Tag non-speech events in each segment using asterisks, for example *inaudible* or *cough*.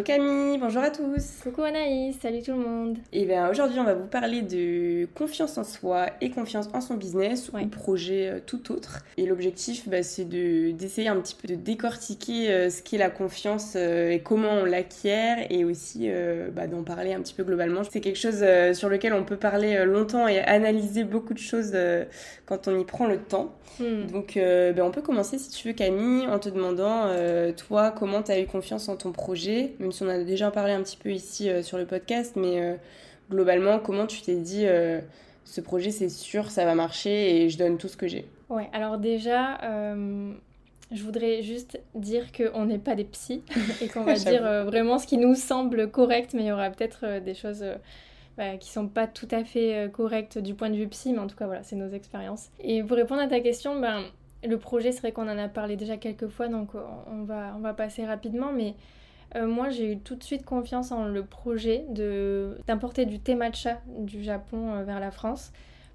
Hello Camille, bonjour à tous. Coucou Anaïs, salut tout le monde. Et bien aujourd'hui on va vous parler de confiance en soi et confiance en son business ou projet euh, tout autre. Et l'objectif bah, c'est d'essayer un petit peu de décortiquer euh, ce qu'est la confiance euh, et comment on l'acquiert et aussi bah, d'en parler un petit peu globalement. C'est quelque chose sur lequel on peut parler longtemps et analyser beaucoup de choses quand on y prend le temps. Hmm. Donc bah, on peut commencer si tu veux Camille en te demandant toi comment tu as eu confiance en ton projet? Même si on a déjà parlé un petit peu ici euh, sur le podcast, mais euh, globalement, comment tu t'es dit euh, ce projet c'est sûr, ça va marcher et je donne tout ce que j'ai? Ouais, alors déjà, je voudrais juste dire qu'on n'est pas des psys *laughs* et qu'on va dire vraiment ce qui nous semble correct, mais il y aura peut-être des choses bah, qui sont pas tout à fait correctes du point de vue psy, mais en tout cas, voilà, c'est nos expériences. Et pour répondre à ta question, ben, le projet, c'est vrai qu'on en a parlé déjà quelques fois, donc on va, on va passer rapidement, mais euh, moi, j'ai eu tout de suite confiance en le projet d'importer du thé matcha du Japon euh, vers la France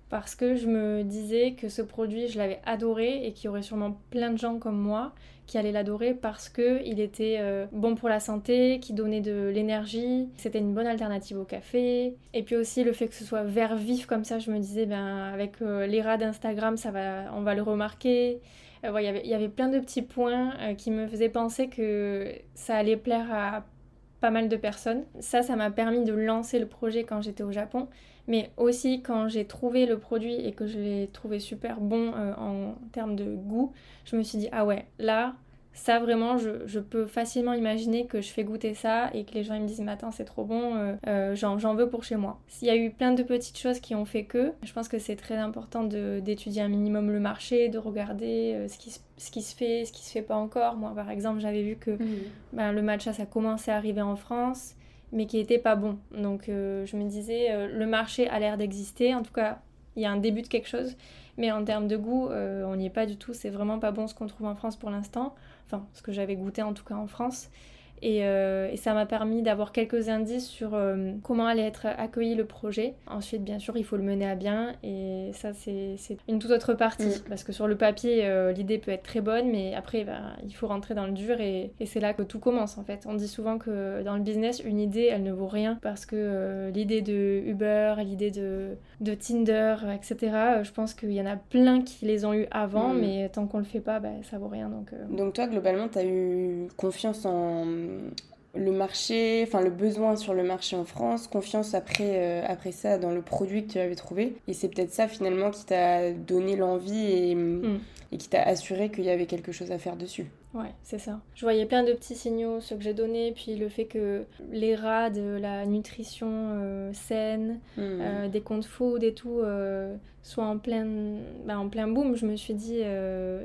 parce que je me disais que ce produit, je l'avais adoré et qu'il y aurait sûrement plein de gens comme moi qui allaient l'adorer parce qu'il était euh, bon pour la santé, qui donnait de l'énergie, c'était une bonne alternative au café. Et puis aussi le fait que ce soit vert vif comme ça, je me disais, ben, avec l'era d'Instagram, ça va, on va le remarquer. Euh, il y avait plein de petits points euh, qui me faisaient penser que ça allait plaire à pas mal de personnes. Ça, ça m'a permis de lancer le projet quand j'étais au Japon, mais aussi quand j'ai trouvé le produit et que je l'ai trouvé super bon euh, en termes de goût, je me suis dit, ah ouais, là, ça vraiment je, je, peux facilement imaginer que je fais goûter ça et que les gens ils me disent attends c'est trop bon euh, euh, j'en veux pour chez moi. S'il y a eu plein de petites choses qui ont fait que je pense que c'est très important d'étudier un minimum le marché de regarder ce, qui, ce qui se fait ce qui se fait pas encore. Moi par exemple j'avais vu que mmh. ben, le matcha ça commençait à arriver en France mais qui était pas bon. Donc je me disais le marché a l'air d'exister. En tout cas il y a un début de quelque chose. Mais en termes de goût on n'y est pas du tout. C'est vraiment pas bon ce qu'on trouve en France pour l'instant. Enfin ce que j'avais goûté en tout cas en France. Euh, et, ça m'a permis d'avoir quelques indices sur euh, comment allait être accueilli le projet. Ensuite, bien sûr, il faut le mener à bien et ça, c'est une toute autre partie. Mm. Parce que sur le papier, euh, l'idée peut être très bonne, mais après, bah, il faut rentrer dans le dur et, c'est là que tout commence en fait. On dit souvent que dans le business, une idée, elle ne vaut rien parce que l'idée de Uber, l'idée de, de, Tinder, etc., je pense qu'il y en a plein qui les ont eu avant, mm. mais tant qu'on le fait pas, bah, ça vaut rien. Donc, donc toi, globalement, tu as eu confiance en le marché, enfin le besoin sur le marché en France, confiance après, euh, après ça dans le produit que tu avais trouvé. Et c'est peut-être ça finalement qui t'a donné l'envie et, mm. et qui t'a assuré qu'il y avait quelque chose à faire dessus. Ouais, c'est ça. Je voyais plein de petits signaux, ceux que j'ai donnés, puis le fait que les rats de la nutrition euh, saine, hmm. euh, des comptes food et tout, euh, soient en plein, bah, en plein boom, je me suis dit,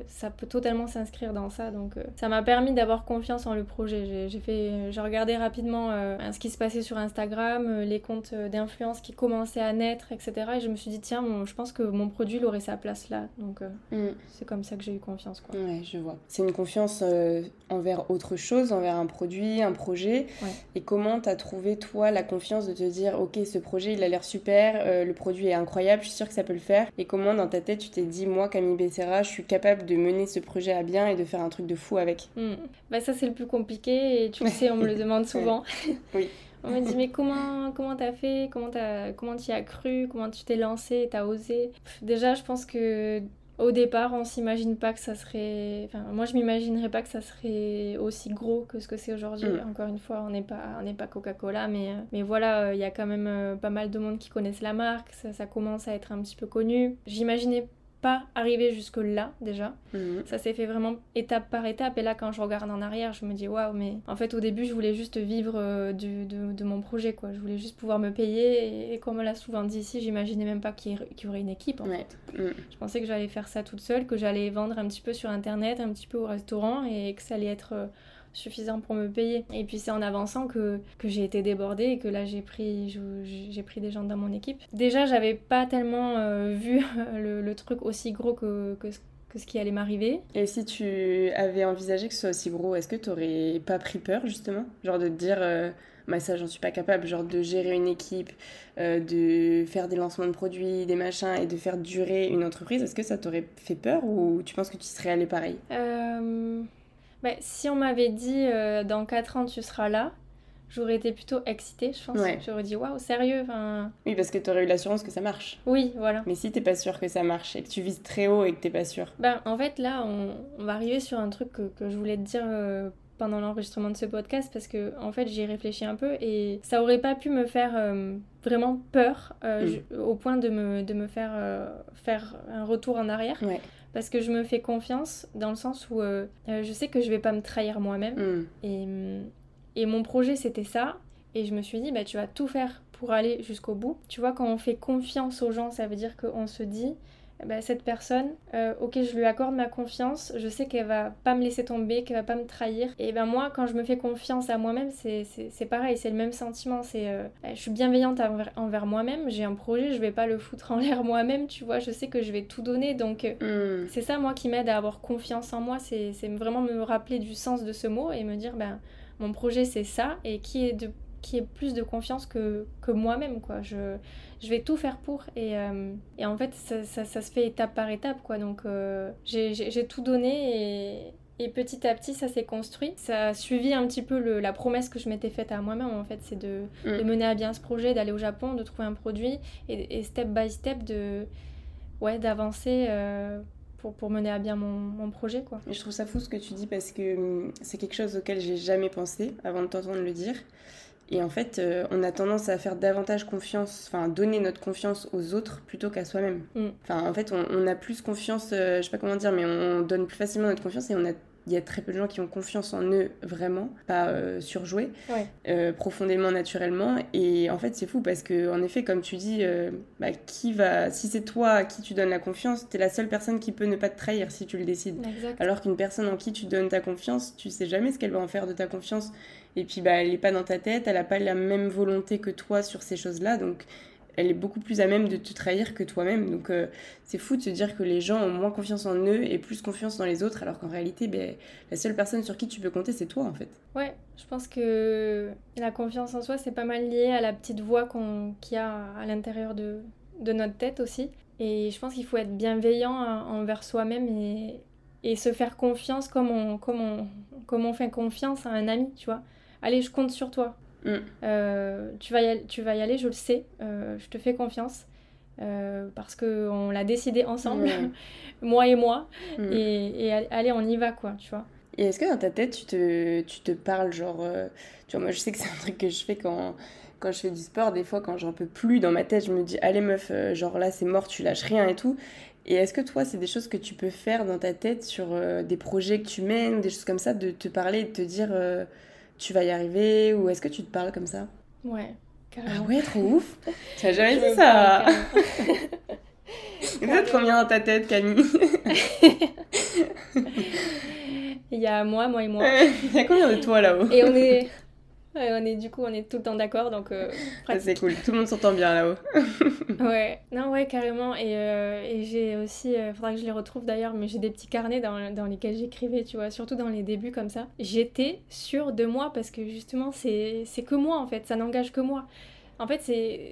ça peut totalement s'inscrire dans ça. Donc ça m'a permis d'avoir confiance en le projet. J'ai fait, j'ai regardé rapidement ce qui se passait sur Instagram, les comptes d'influence qui commençaient à naître, etc. Et je me suis dit, tiens, je pense que mon produit il aurait sa place là. Donc hmm. c'est comme ça que j'ai eu confiance. Quoi. Ouais, je vois. C'est une confiance euh, envers autre chose, envers un produit, un projet. Et comment tu as trouvé, toi, la confiance de te dire, ok, ce projet, il a l'air super, euh, le produit est incroyable, je suis sûre que ça peut le faire. Et comment, dans ta tête, tu t'es dit, moi, Camille Becerra, je suis capable de mener ce projet à bien et de faire un truc de fou avec? Hmm. bah, Ça, c'est le plus compliqué et tu le *laughs* sais, on me le demande souvent. *laughs* oui. On me dit mais comment comment t'as fait? Comment t'as comment tu y as cru? Comment tu t'es lancé t'as osé? Déjà je pense que au départ, on s'imagine pas que ça serait. Enfin, moi, je m'imaginerais pas que ça serait aussi gros que ce que c'est aujourd'hui. Mm. Encore une fois, on n'est pas, on n'est pas Coca-Cola, mais, euh, mais voilà, euh, il y a quand même euh, pas mal de monde qui connaissent la marque. Ça, ça, commence à être un petit peu connu. J'imaginais pas arrivé jusque-là déjà. Mhm. Ça s'est fait vraiment étape par étape. Et là, quand je regarde en arrière, je me dis waouh, mais en fait, au début, je voulais juste vivre euh, du, de, de, mon projet, quoi. Je voulais juste pouvoir me payer. Et, comme on l'a souvent dit ici, j'imaginais même pas qu'il y, aurait une équipe, en fait. Mhm. Je pensais que j'allais faire ça toute seule, que j'allais vendre un petit peu sur internet, un petit peu au restaurant et que ça allait être. Euh, suffisant pour me payer. Et puis c'est en avançant que, que j'ai été débordée et que là j'ai pris, j'ai pris des gens dans mon équipe. Déjà j'avais pas tellement euh, vu *laughs* le, le, truc aussi gros que, que, que ce qui allait m'arriver. Et si tu avais envisagé que ce soit aussi gros, est-ce que tu aurais pas pris peur justement? Genre de te dire, euh, bah ça j'en suis pas capable, genre de gérer une équipe, euh, de faire des lancements de produits, des machins et de faire durer une entreprise, est-ce que ça t'aurait fait peur ou tu penses que tu serais allé pareil? Bah, si on m'avait dit euh, dans 4 ans tu seras là, j'aurais été plutôt excitée, je pense. J'aurais dit waouh, sérieux. Oui, parce que tu aurais eu l'assurance que ça marche. Oui, voilà. Mais si t'es pas sûr que ça marche et que tu vises très haut et que t'es pas sûr. Ben, en fait, là, on, on, va arriver sur un truc que, que je voulais te dire. Euh, pendant l'enregistrement de ce podcast parce que en fait j'y ai réfléchi un peu et ça aurait pas pu me faire euh, vraiment peur mm. au point de me, de me faire faire un retour en arrière ouais parce que je me fais confiance dans le sens où euh, euh, je sais que je vais pas me trahir moi-même. Mm. Et, et mon projet, c'était ça. Et je me suis dit, bah, tu vas tout faire pour aller jusqu'au bout. Tu vois, quand on fait confiance aux gens, ça veut dire qu'on se dit, bah, cette personne, euh, ok, je lui accorde ma confiance, je sais qu'elle va pas me laisser tomber, qu'elle va pas me trahir. Et ben moi, quand je me fais confiance à moi-même, c'est pareil, c'est le même sentiment. C'est, euh, bah, je suis bienveillante envers, moi-même. J'ai un projet, je vais pas le foutre en l'air moi-même, tu vois. Je sais que je vais tout donner, donc euh, hmm. c'est ça moi qui m'aide à avoir confiance en moi. C'est vraiment me rappeler du sens de ce mot et me dire, ben mon projet c'est ça et qui est de qui ait plus de confiance que, que moi-même, quoi. Je, je vais tout faire pour. Et, euh, et en fait, ça, ça, ça, se fait étape par étape, quoi. Donc, euh, j'ai tout donné et, et petit à petit, ça s'est construit. Ça a suivi un petit peu le, la promesse que je m'étais faite à moi-même, en fait. C'est de, mm. de, mener à bien ce projet, d'aller au Japon, de trouver un produit et, et step by step de ouais, d'avancer euh, pour, pour, mener à bien mon, mon, projet. Quoi. Je trouve ça fou ce que tu dis parce que hum, c'est quelque chose auquel j'ai jamais pensé avant de t'entendre le dire. Et en fait, euh, on a tendance à faire davantage confiance, enfin, donner notre confiance aux autres plutôt qu'à soi-même. Mm. Enfin, en fait, on, on, a plus confiance, euh, je sais pas comment dire, mais on donne plus facilement notre confiance et on a il y a très peu de gens qui ont confiance en eux vraiment, pas euh, surjouer, euh, profondément, naturellement. Et en fait, c'est fou parce que, en effet, comme tu dis, euh, bah, qui va, si c'est toi à qui tu donnes la confiance, t'es la seule personne qui peut ne pas te trahir si tu le décides. Alors qu'une personne en qui tu donnes ta confiance, tu sais jamais ce qu'elle va en faire de ta confiance. Et puis, bah, elle n'est pas dans ta tête, elle n'a pas la même volonté que toi sur ces choses-là. Donc, elle est beaucoup plus à même de te trahir que toi-même. Donc euh, c'est fou de se dire que les gens ont moins confiance en eux et plus confiance dans les autres, alors qu'en réalité, ben, la seule personne sur qui tu peux compter, c'est toi en fait. Ouais, je pense que la confiance en soi, c'est pas mal lié à la petite voix qu'on qu'il y a à l'intérieur de, de notre tête aussi. Et je pense qu'il faut être bienveillant envers soi-même et, et se faire confiance comme on, comme, on, comme on fait confiance à un ami, tu vois. Allez, je compte sur toi. Mm. Euh, tu, vas y aller, tu vas y aller, je le sais, euh, je te fais confiance. Euh, parce qu'on l'a décidé ensemble, *laughs* moi et moi. Mm. Et, et, allez, on y va, quoi, tu vois. Et est-ce que dans ta tête, tu te, tu te parles, genre... tu vois, moi, je sais que c'est un truc que je fais quand, quand je fais du sport. Des fois, quand j'en peux plus, dans ma tête, je me dis, allez, meuf, genre là, c'est mort, tu lâches rien et tout. Et est-ce que toi, c'est des choses que tu peux faire dans ta tête sur des projets que tu mènes, des choses comme ça, de te parler, de te dire tu vas y arriver ou est-ce que tu te parles comme ça? Ouais, carrément. Ah ouais, trop ouf. *laughs* Tu as jamais dit ça? Il y combien dans ta tête, Camille. *laughs* Il y a moi, moi et moi. *laughs* Il y a combien de toi là-haut? Et on est on est du coup on est tout le temps d'accord donc euh, *laughs* c'est cool. Tout le monde s'entend bien là-haut. *laughs* Ouais. Non ouais carrément. Et, euh, et j'ai aussi il euh, faudra que je les retrouve d'ailleurs mais j'ai des petits carnets dans, dans lesquels j'écrivais tu vois surtout dans les débuts comme ça. J'étais sûre de moi parce que justement c'est c'est que moi en fait. Ça n'engage que moi. En fait,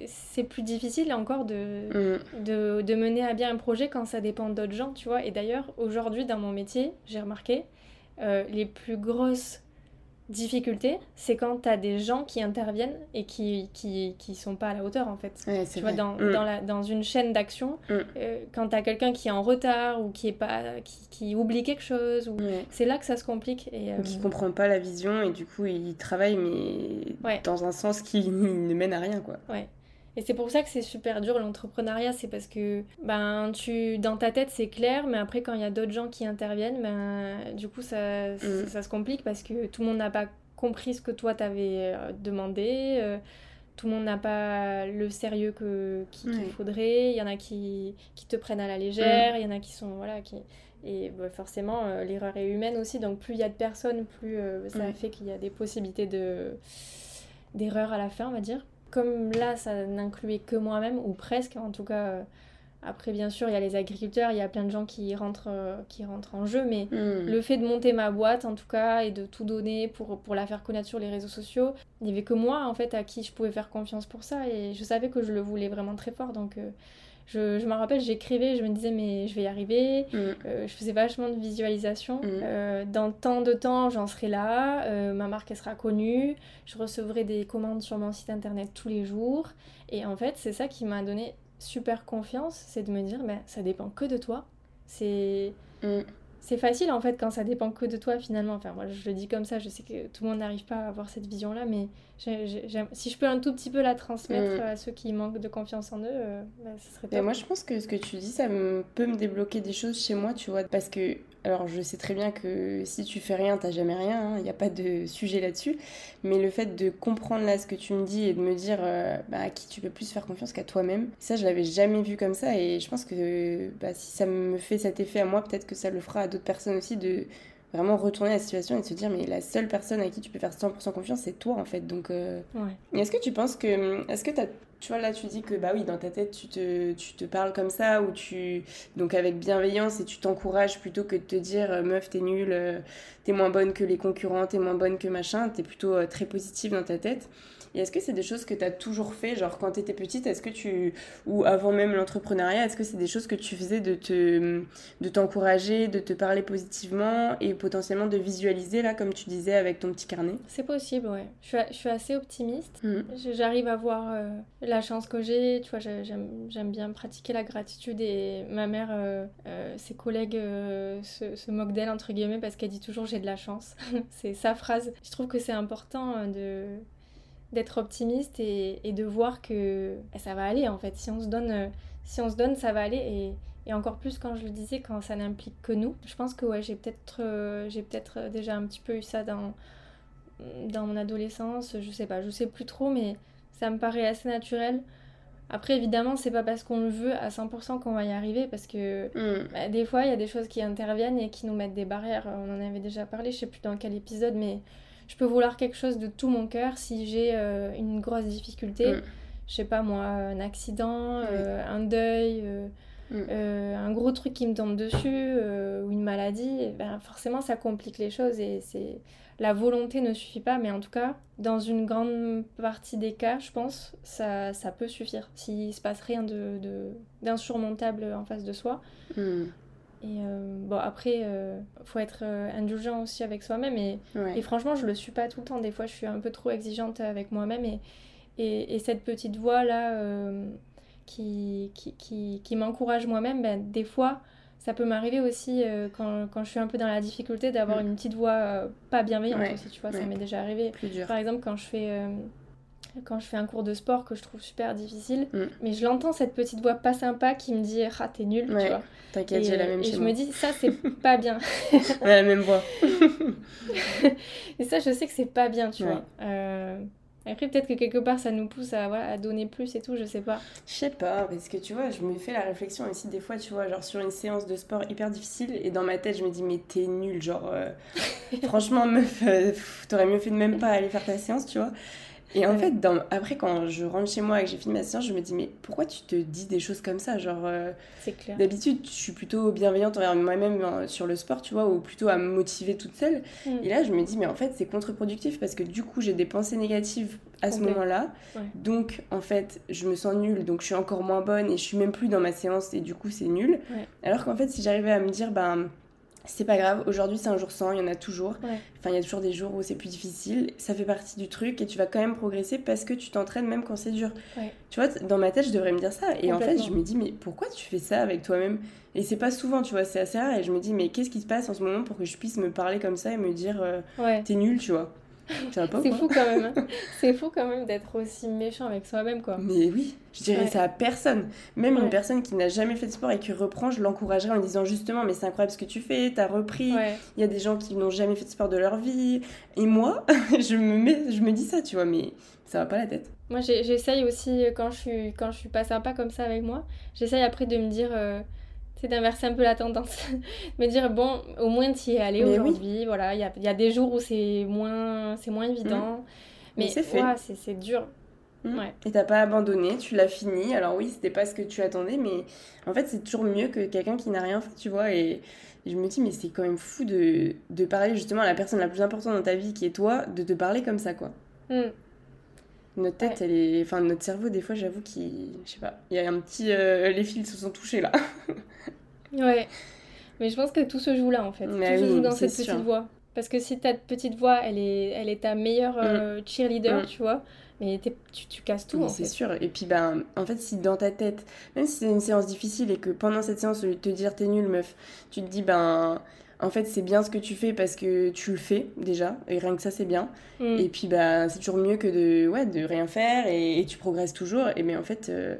c'est plus difficile encore de, mm. de, de, mener à bien un projet quand ça dépend d'autres gens, tu vois. Et d'ailleurs, aujourd'hui, dans mon métier, j'ai remarqué, les plus grosses difficulté, c'est quand tu as des gens qui interviennent et qui, qui, qui sont pas à la hauteur en fait. tu vois, dans, mm. dans, la, dans une chaîne d'action, mm. euh, quand tu as quelqu'un qui est en retard ou qui, est pas, qui, qui oublie quelque chose, ou... c'est là que ça se complique. Et, Ou qui euh, comprend pas la vision et du coup il travaille mais dans un sens qui *laughs* ne mène à rien quoi. Ouais. Et c'est pour ça que c'est super dur l'entrepreneuriat, c'est parce que ben tu dans ta tête c'est clair, mais après quand il y a d'autres gens qui interviennent, ben du coup ça, mm. ça, se complique parce que tout le monde n'a pas compris ce que toi t'avais euh, demandé, euh, tout le monde n'a pas le sérieux que qu'il faudrait, il y en a qui, qui te prennent à la légère, mm. il y en a qui sont voilà qui et bah, forcément euh, l'erreur est humaine aussi, donc plus il y a de personnes, plus ça fait qu'il y a des possibilités de d'erreur à la fin, on va dire comme là, ça n'incluait que moi-même, ou presque en tout cas. Euh, après, bien sûr, il y a les agriculteurs, il y a plein de gens qui rentrent, euh, qui rentrent en jeu, mais hmm. le fait de monter ma boîte, en tout cas, et de tout donner pour, pour la faire connaître sur les réseaux sociaux, il n'y avait que moi, en fait, à qui je pouvais faire confiance pour ça, et je savais que je le voulais vraiment très fort, donc euh, je, je me rappelle, j'écrivais, je me disais, mais je vais y arriver. Mm. Euh, je faisais vachement de visualisation. Mm. Euh, dans tant de temps, j'en serai là. Euh, ma marque, elle sera connue. Je recevrai des commandes sur mon site internet tous les jours. Et en fait, c'est ça qui m'a donné super confiance. C'est de me dire, mais ça dépend que de toi. C'est. Mm c'est facile en fait quand ça dépend que de toi finalement. Enfin, moi je le dis comme ça, je sais que tout le monde n'arrive pas à avoir cette vision-là, mais si je peux un tout petit peu la transmettre mm. à ceux qui manquent de confiance en eux, euh, bah, ce serait top. moi je pense que ce que tu dis, ça peut me débloquer des choses chez moi, tu vois, parce que alors je sais très bien que si tu fais rien, t'as jamais rien, il hein, n'y a pas de sujet là-dessus. Mais le fait de comprendre là ce que tu me dis et de me dire euh, bah, à qui tu peux plus faire confiance qu'à toi-même, ça je l'avais jamais vu comme ça et je pense que bah, si ça me fait cet effet à moi, peut-être que ça le fera à d'autres personnes aussi de vraiment retourner la situation et de se dire mais la seule personne à qui tu peux faire 100% confiance c'est toi en fait donc euh... est-ce que tu penses que est-ce que as tu vois, là, tu dis que, bah oui, dans ta tête, tu te, tu te parles comme ça, ou tu. Donc, avec bienveillance, et tu t'encourages plutôt que de te dire, euh, meuf, t'es nulle, euh, t'es moins bonne que les concurrents, t'es moins bonne que machin, t'es plutôt euh, très positive dans ta tête. Et est-ce que c'est des choses que tu as toujours fait, genre quand tu étais petite, est-ce que tu ou avant même l'entrepreneuriat, est-ce que c'est des choses que tu faisais de te de t'encourager, de te parler positivement et potentiellement de visualiser là comme tu disais avec ton petit carnet? C'est possible, ouais. Je suis, je suis assez optimiste. Mmh. J'arrive à voir euh, la chance que j'ai, tu vois, j'aime bien pratiquer la gratitude et ma mère euh, euh, ses collègues se, se, moquent d'elle entre guillemets parce qu'elle dit toujours j'ai de la chance. *laughs* c'est sa phrase. Je trouve que c'est important de d'être optimiste et, et, de voir que eh, ça va aller en fait. Si on se donne, euh, si on se donne ça va aller. Et, et encore plus quand je le disais, quand ça n'implique que nous. Je pense que ouais, j'ai peut-être euh, j'ai peut-être déjà un petit peu eu ça dans, dans mon adolescence. Je sais pas, je sais plus trop, mais ça me paraît assez naturel. Après, évidemment, c'est pas parce qu'on le veut à 100% qu'on va y arriver, parce que mm. bah, des fois, il y a des choses qui interviennent et qui nous mettent des barrières. On en avait déjà parlé, je sais plus dans quel épisode, mais je peux vouloir quelque chose de tout mon cœur si j'ai euh, une grosse difficulté. Mm. Je sais pas moi, un accident, euh, un deuil, euh, mm. un gros truc qui me tombe dessus ou une maladie, ben, forcément ça complique les choses et c'est la volonté ne suffit pas, mais en tout cas, dans une grande partie des cas, je pense, ça, ça peut suffire. S'il se passe rien d'insurmontable de, en face de soi, mm. Et euh, bon, après, euh, faut être euh, indulgent aussi avec soi-même. Et, et, franchement, je le suis pas tout le temps. Des fois, je suis un peu trop exigeante avec moi-même. Et, et, et, cette petite voix-là qui, qui, qui, qui m'encourage moi-même, ben, des fois, ça peut m'arriver aussi quand, quand, je suis un peu dans la difficulté d'avoir mm. une petite voix pas bienveillante aussi, tu vois, ça m'est déjà arrivé. Par exemple, quand je fais quand je fais un cours de sport que je trouve super difficile, mm. mais je l'entends cette petite voix pas sympa qui me dit ah t'es nul, tu vois. T'inquiète, j'ai la même Et je me dis ça c'est *laughs* pas bien. On a la même voix. *laughs* et ça je sais que c'est pas bien, tu vois. Euh, après peut-être que quelque part ça nous pousse à, à donner plus et tout, je sais pas. Je sais pas, parce que tu vois, je me fais la réflexion aussi des fois, tu vois, genre sur une séance de sport hyper difficile et dans ma tête je me dis mais t'es nul, genre euh, *laughs* franchement meuf, euh, t'aurais mieux fait de même pas aller faire ta séance, tu vois. Et en fait, dans... après, quand je rentre chez moi et que j'ai fini ma séance, je me dis, mais pourquoi tu te dis des choses comme ça Genre, euh. D'habitude, je suis plutôt bienveillante envers moi-même sur le sport, tu vois, ou plutôt à me motiver toute seule. Mm. Et là, je me dis, mais en fait, c'est contre-productif parce que du coup, j'ai des pensées négatives à ce moment-là. Donc, en fait, je me sens nulle, donc je suis encore moins bonne et je suis même plus dans ma séance et du coup, c'est nul. Alors qu'en fait, si j'arrivais à me dire, ben c'est pas grave, aujourd'hui c'est un jour sans, il y en a toujours. Enfin, il y a toujours des jours où c'est plus difficile. Ça fait partie du truc et tu vas quand même progresser parce que tu t'entraînes même quand c'est dur. Tu vois, dans ma tête, je devrais me dire ça. Et en fait, je me dis, mais pourquoi tu fais ça avec toi-même? Et c'est pas souvent, tu vois, c'est assez rare. Et je me dis, mais qu'est-ce qui se passe en ce moment pour que je puisse me parler comme ça et me dire, euh, t'es nul, tu vois? *laughs* C'est fou quand même. Hein. c'est fou quand même d'être aussi méchant avec soi-même, quoi. Mais oui, je dirais ça à personne. Même une personne qui n'a jamais fait de sport et qui reprend, je l'encouragerais en disant justement, mais c'est incroyable ce que tu fais, t'as repris. Il y a des gens qui n'ont jamais fait de sport de leur vie. Et moi, *laughs* je me, mets, je me dis ça, tu vois, mais ça va pas la tête. Moi, j'essaye aussi, quand je, suis, quand je suis pas sympa comme ça avec moi, j'essaye après de me dire... Euh, c'est d'inverser un peu la tendance. *laughs* me dire, bon, au moins tu y es allé aujourd'hui. Voilà, il y a, y a, des jours où c'est moins, moins évident. Mm. Mais, c'est fait. c'est dur. Mm. Ouais. Et t'as pas abandonné, tu l'as fini. Alors oui, c'était pas ce que tu attendais, mais en fait, c'est toujours mieux que quelqu'un qui n'a rien fait, tu vois. Et, je me dis, mais c'est quand même fou de, de, parler justement à la personne la plus importante dans ta vie, qui est toi, de te parler comme ça, quoi. Mm. Notre tête, elle est. Enfin, notre cerveau, des fois, j'avoue qu'il. Je sais pas. Il y a un petit. Euh, les fils se sont touchés là. *laughs* ouais. Mais je pense que tout se joue là, en fait. tout se joue dans cette petite voix. Parce que si ta petite voix, elle est, elle est ta meilleure mm. euh, cheerleader, mm. tu vois, mais tu, tu, casses tout. C'est sûr. Et puis, ben, en fait, si dans ta tête, même si c'est une séance difficile et que pendant cette séance, au lieu de te dire t'es nul, meuf, tu te dis, ben en fait c'est bien ce que tu fais parce que tu le fais déjà. Et rien que ça c'est bien. Mm. et puis bah c'est toujours mieux que de ouais de rien faire et, tu progresses toujours. Et mais en fait euh,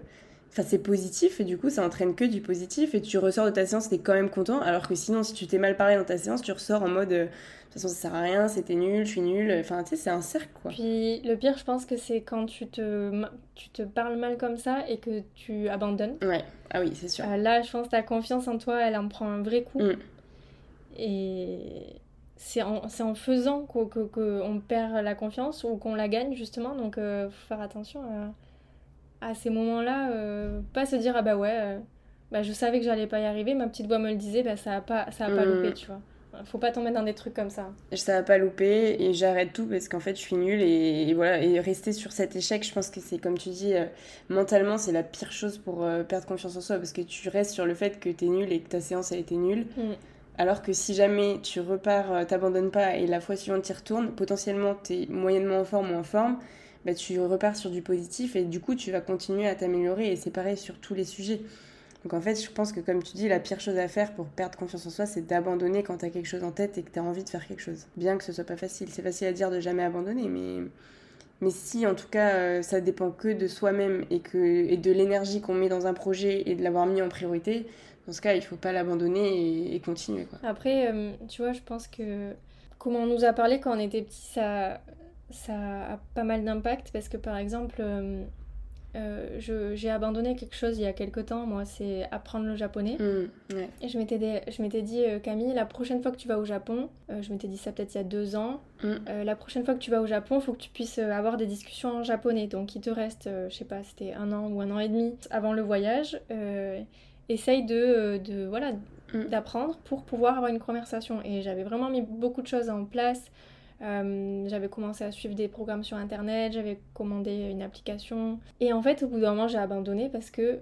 c'est positif et du coup ça entraîne que du positif et tu ressors de ta séance t'es quand même content. Alors que sinon si tu t'es mal parlé dans ta séance tu ressors en mode euh, de toute façon ça sert à rien c'était nul je suis nul enfin tu sais c'est un cercle quoi. Puis le pire je pense que c'est quand tu te tu te parles mal comme ça et que tu abandonnes. Ouais. Ah oui c'est sûr. Euh, là je pense que ta confiance en toi elle en prend un vrai coup. Mm. Et c'est en, en, faisant qu'on que, perd la confiance ou qu'on la gagne, justement. Donc, il euh, faut faire attention à, ces moments-là. Euh, pas se dire, ah bah ouais, euh, bah, je savais que j'allais pas y arriver. Ma petite voix me le disait, bah, ça a pas, ça a pas loupé, mm. tu vois. Faut pas tomber dans des trucs comme ça. Ça a pas loupé et j'arrête tout parce qu'en fait je suis nulle et, voilà. Et rester sur cet échec, je pense que c'est comme tu dis, mentalement c'est la pire chose pour perdre confiance en soi parce que tu restes sur le fait que tu es nulle et que ta séance a été nulle. Mm. Alors que si jamais tu repars, euh, t'abandonnes pas et la fois suivante tu retournes, potentiellement tu es moyennement en forme ou en forme, bah, tu repars sur du positif et du coup tu vas continuer à t'améliorer et c'est pareil sur tous les sujets. Donc en fait, je pense que comme tu dis, la pire chose à faire pour perdre confiance en soi, c'est d'abandonner quand tu as quelque chose en tête et que tu as envie de faire quelque chose. Bien que ce soit pas facile. C'est facile à dire de jamais abandonner, mais, mais si en tout cas euh, ça dépend que de soi-même et, que, et de l'énergie qu'on met dans un projet et de l'avoir mis en priorité, dans ce cas, il faut pas l'abandonner et, continuer. Quoi. Après, euh, tu vois, je pense que comment on nous a parlé quand on était petit, ça, ça a pas mal d'impact parce que par exemple, euh, euh, j'ai abandonné quelque chose il y a quelques temps, moi, c'est apprendre le japonais. Mmh, et je m'étais dit, Camille, la prochaine fois que tu vas au Japon, je m'étais dit ça peut-être il y a deux ans, mmh. la prochaine fois que tu vas au Japon, il faut que tu puisses avoir des discussions en japonais. Donc il te reste, je sais pas, c'était un an ou un an et demi avant le voyage essaye de, euh, de voilà mm. d'apprendre pour pouvoir avoir une conversation. Et j'avais vraiment mis beaucoup de choses en place. Euh, j'avais commencé à suivre des programmes sur internet, j'avais commandé une application. Et en fait, au bout d'un moment, j'ai abandonné parce que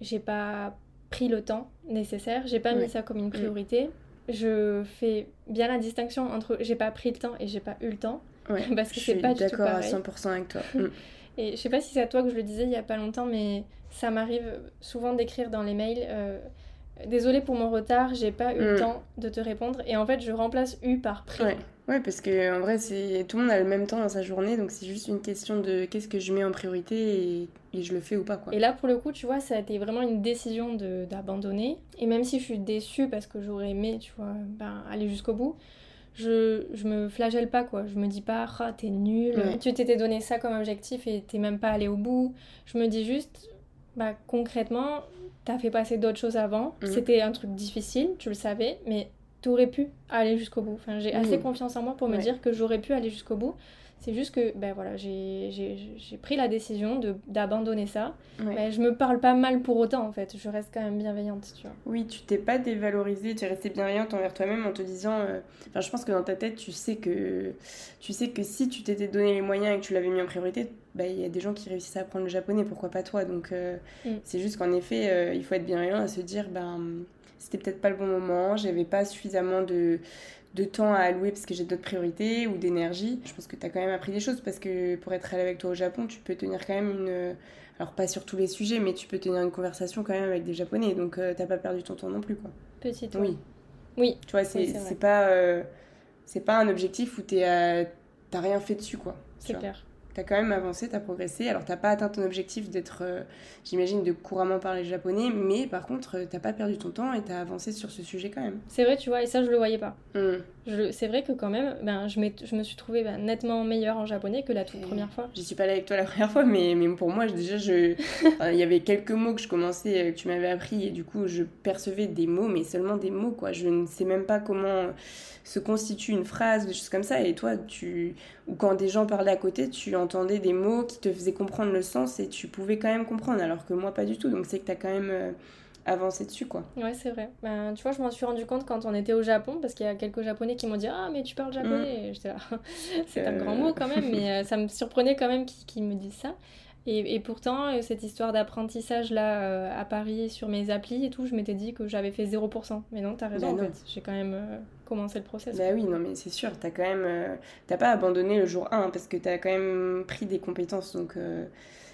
j'ai pas pris le temps nécessaire, j'ai pas mis ça comme une mm. priorité. Je fais bien la distinction entre j'ai pas pris le temps et j'ai pas eu le temps. *laughs* parce que c'est pas du tout pareil. d'accord à 100% avec toi. *laughs* Mm. et je sais pas si c'est à toi que je le disais il y a pas longtemps, mais ça m'arrive souvent d'écrire dans les mails euh, Désolée pour mon retard, j'ai pas eu le mm. temps de te répondre. Et en fait, je remplace U par pris. Ouais. parce que en vrai, c'est tout le monde a le même temps dans sa journée, donc c'est juste une question de qu'est-ce que je mets en priorité et, je le fais ou pas. Quoi. Et là, pour le coup, tu vois, ça a été vraiment une décision d'abandonner. Et même si je suis déçue parce que j'aurais aimé, tu vois, ben, aller jusqu'au bout, je, je me flagelle pas quoi. Je me dis pas, ah, t'es nul, tu t'étais donné ça comme objectif et t'es même pas allé au bout. Je me dis juste, bah, concrètement, t'as fait passer d'autres choses avant. Mhm. C'était un truc difficile, tu le savais, mais t'aurais pu aller jusqu'au bout. Enfin, j'ai assez confiance en moi pour me dire que j'aurais pu aller jusqu'au bout. C'est juste que ben voilà, j'ai pris la décision d'abandonner ça. Mais je me parle pas mal pour autant en fait. Je reste quand même bienveillante, tu vois. Oui, tu t'es pas dévalorisée, tu es restée bienveillante envers toi-même en te disant. Euh, enfin, je pense que dans ta tête, tu sais que, tu sais que si tu t'étais donné les moyens et que tu l'avais mis en priorité, bah, il y a des gens qui réussissent à apprendre le japonais, pourquoi pas toi? Donc euh, mm. c'est juste qu'en effet, euh, il faut être bienveillant à se dire, ben, c'était peut-être pas le bon moment, j'avais pas suffisamment de de temps à allouer parce que j'ai d'autres priorités ou d'énergie. Je pense que tu as quand même appris des choses parce que pour être allé avec toi au Japon, tu peux tenir quand même une. Alors, pas sur tous les sujets, mais tu peux tenir une conversation quand même avec des Japonais. Donc, euh, t'as pas perdu ton temps non plus, quoi. Petite. Oui. Oui. Tu vois, c'est pas. Euh, c'est pas un objectif où t'as rien fait dessus, quoi. C'est clair tu as quand même avancé, tu as progressé. Alors, tu pas atteint ton objectif d'être, euh, j'imagine, de couramment parler japonais, mais par contre, tu pas perdu ton temps et tu as avancé sur ce sujet quand même. C'est vrai, tu vois, et ça, je le voyais pas. Hmm. C'est vrai que quand même, ben, je, je me suis trouvée ben, nettement meilleure en japonais que la toute première fois. J'y suis pas allée avec toi la première fois, mais, mais pour moi, déjà, je... *laughs* il y avait quelques mots que je commençais, euh, que tu m'avais appris, et du coup, je percevais des mots, mais seulement des mots, quoi. Je ne sais même pas comment se constitue une phrase, des choses comme ça. Et toi, tu ou quand des gens parlaient à côté, tu entendais des mots qui te faisaient comprendre le sens et tu pouvais quand même comprendre, alors que moi, pas du tout. Donc c'est que tu as quand même euh, avancé dessus, quoi. Ouais, c'est vrai. Ben, tu vois, je m'en suis rendu compte quand on était au Japon, parce qu'il y a quelques Japonais qui m'ont dit Ah, mais tu parles japonais. Mm. J'étais là, *laughs* c'est un grand mot quand même, mais euh, ça me surprenait quand même qu'ils me disent ça. Et, et, pourtant, euh, cette histoire d'apprentissage là à Paris sur mes applis et tout, je m'étais dit que j'avais fait 0%. Mais non, t'as raison ben en fait. J'ai quand même commencer le process. Bah oui, non, mais c'est sûr, t'as quand même. Euh, t'as pas abandonné le jour 1 parce que t'as quand même pris des compétences, donc euh,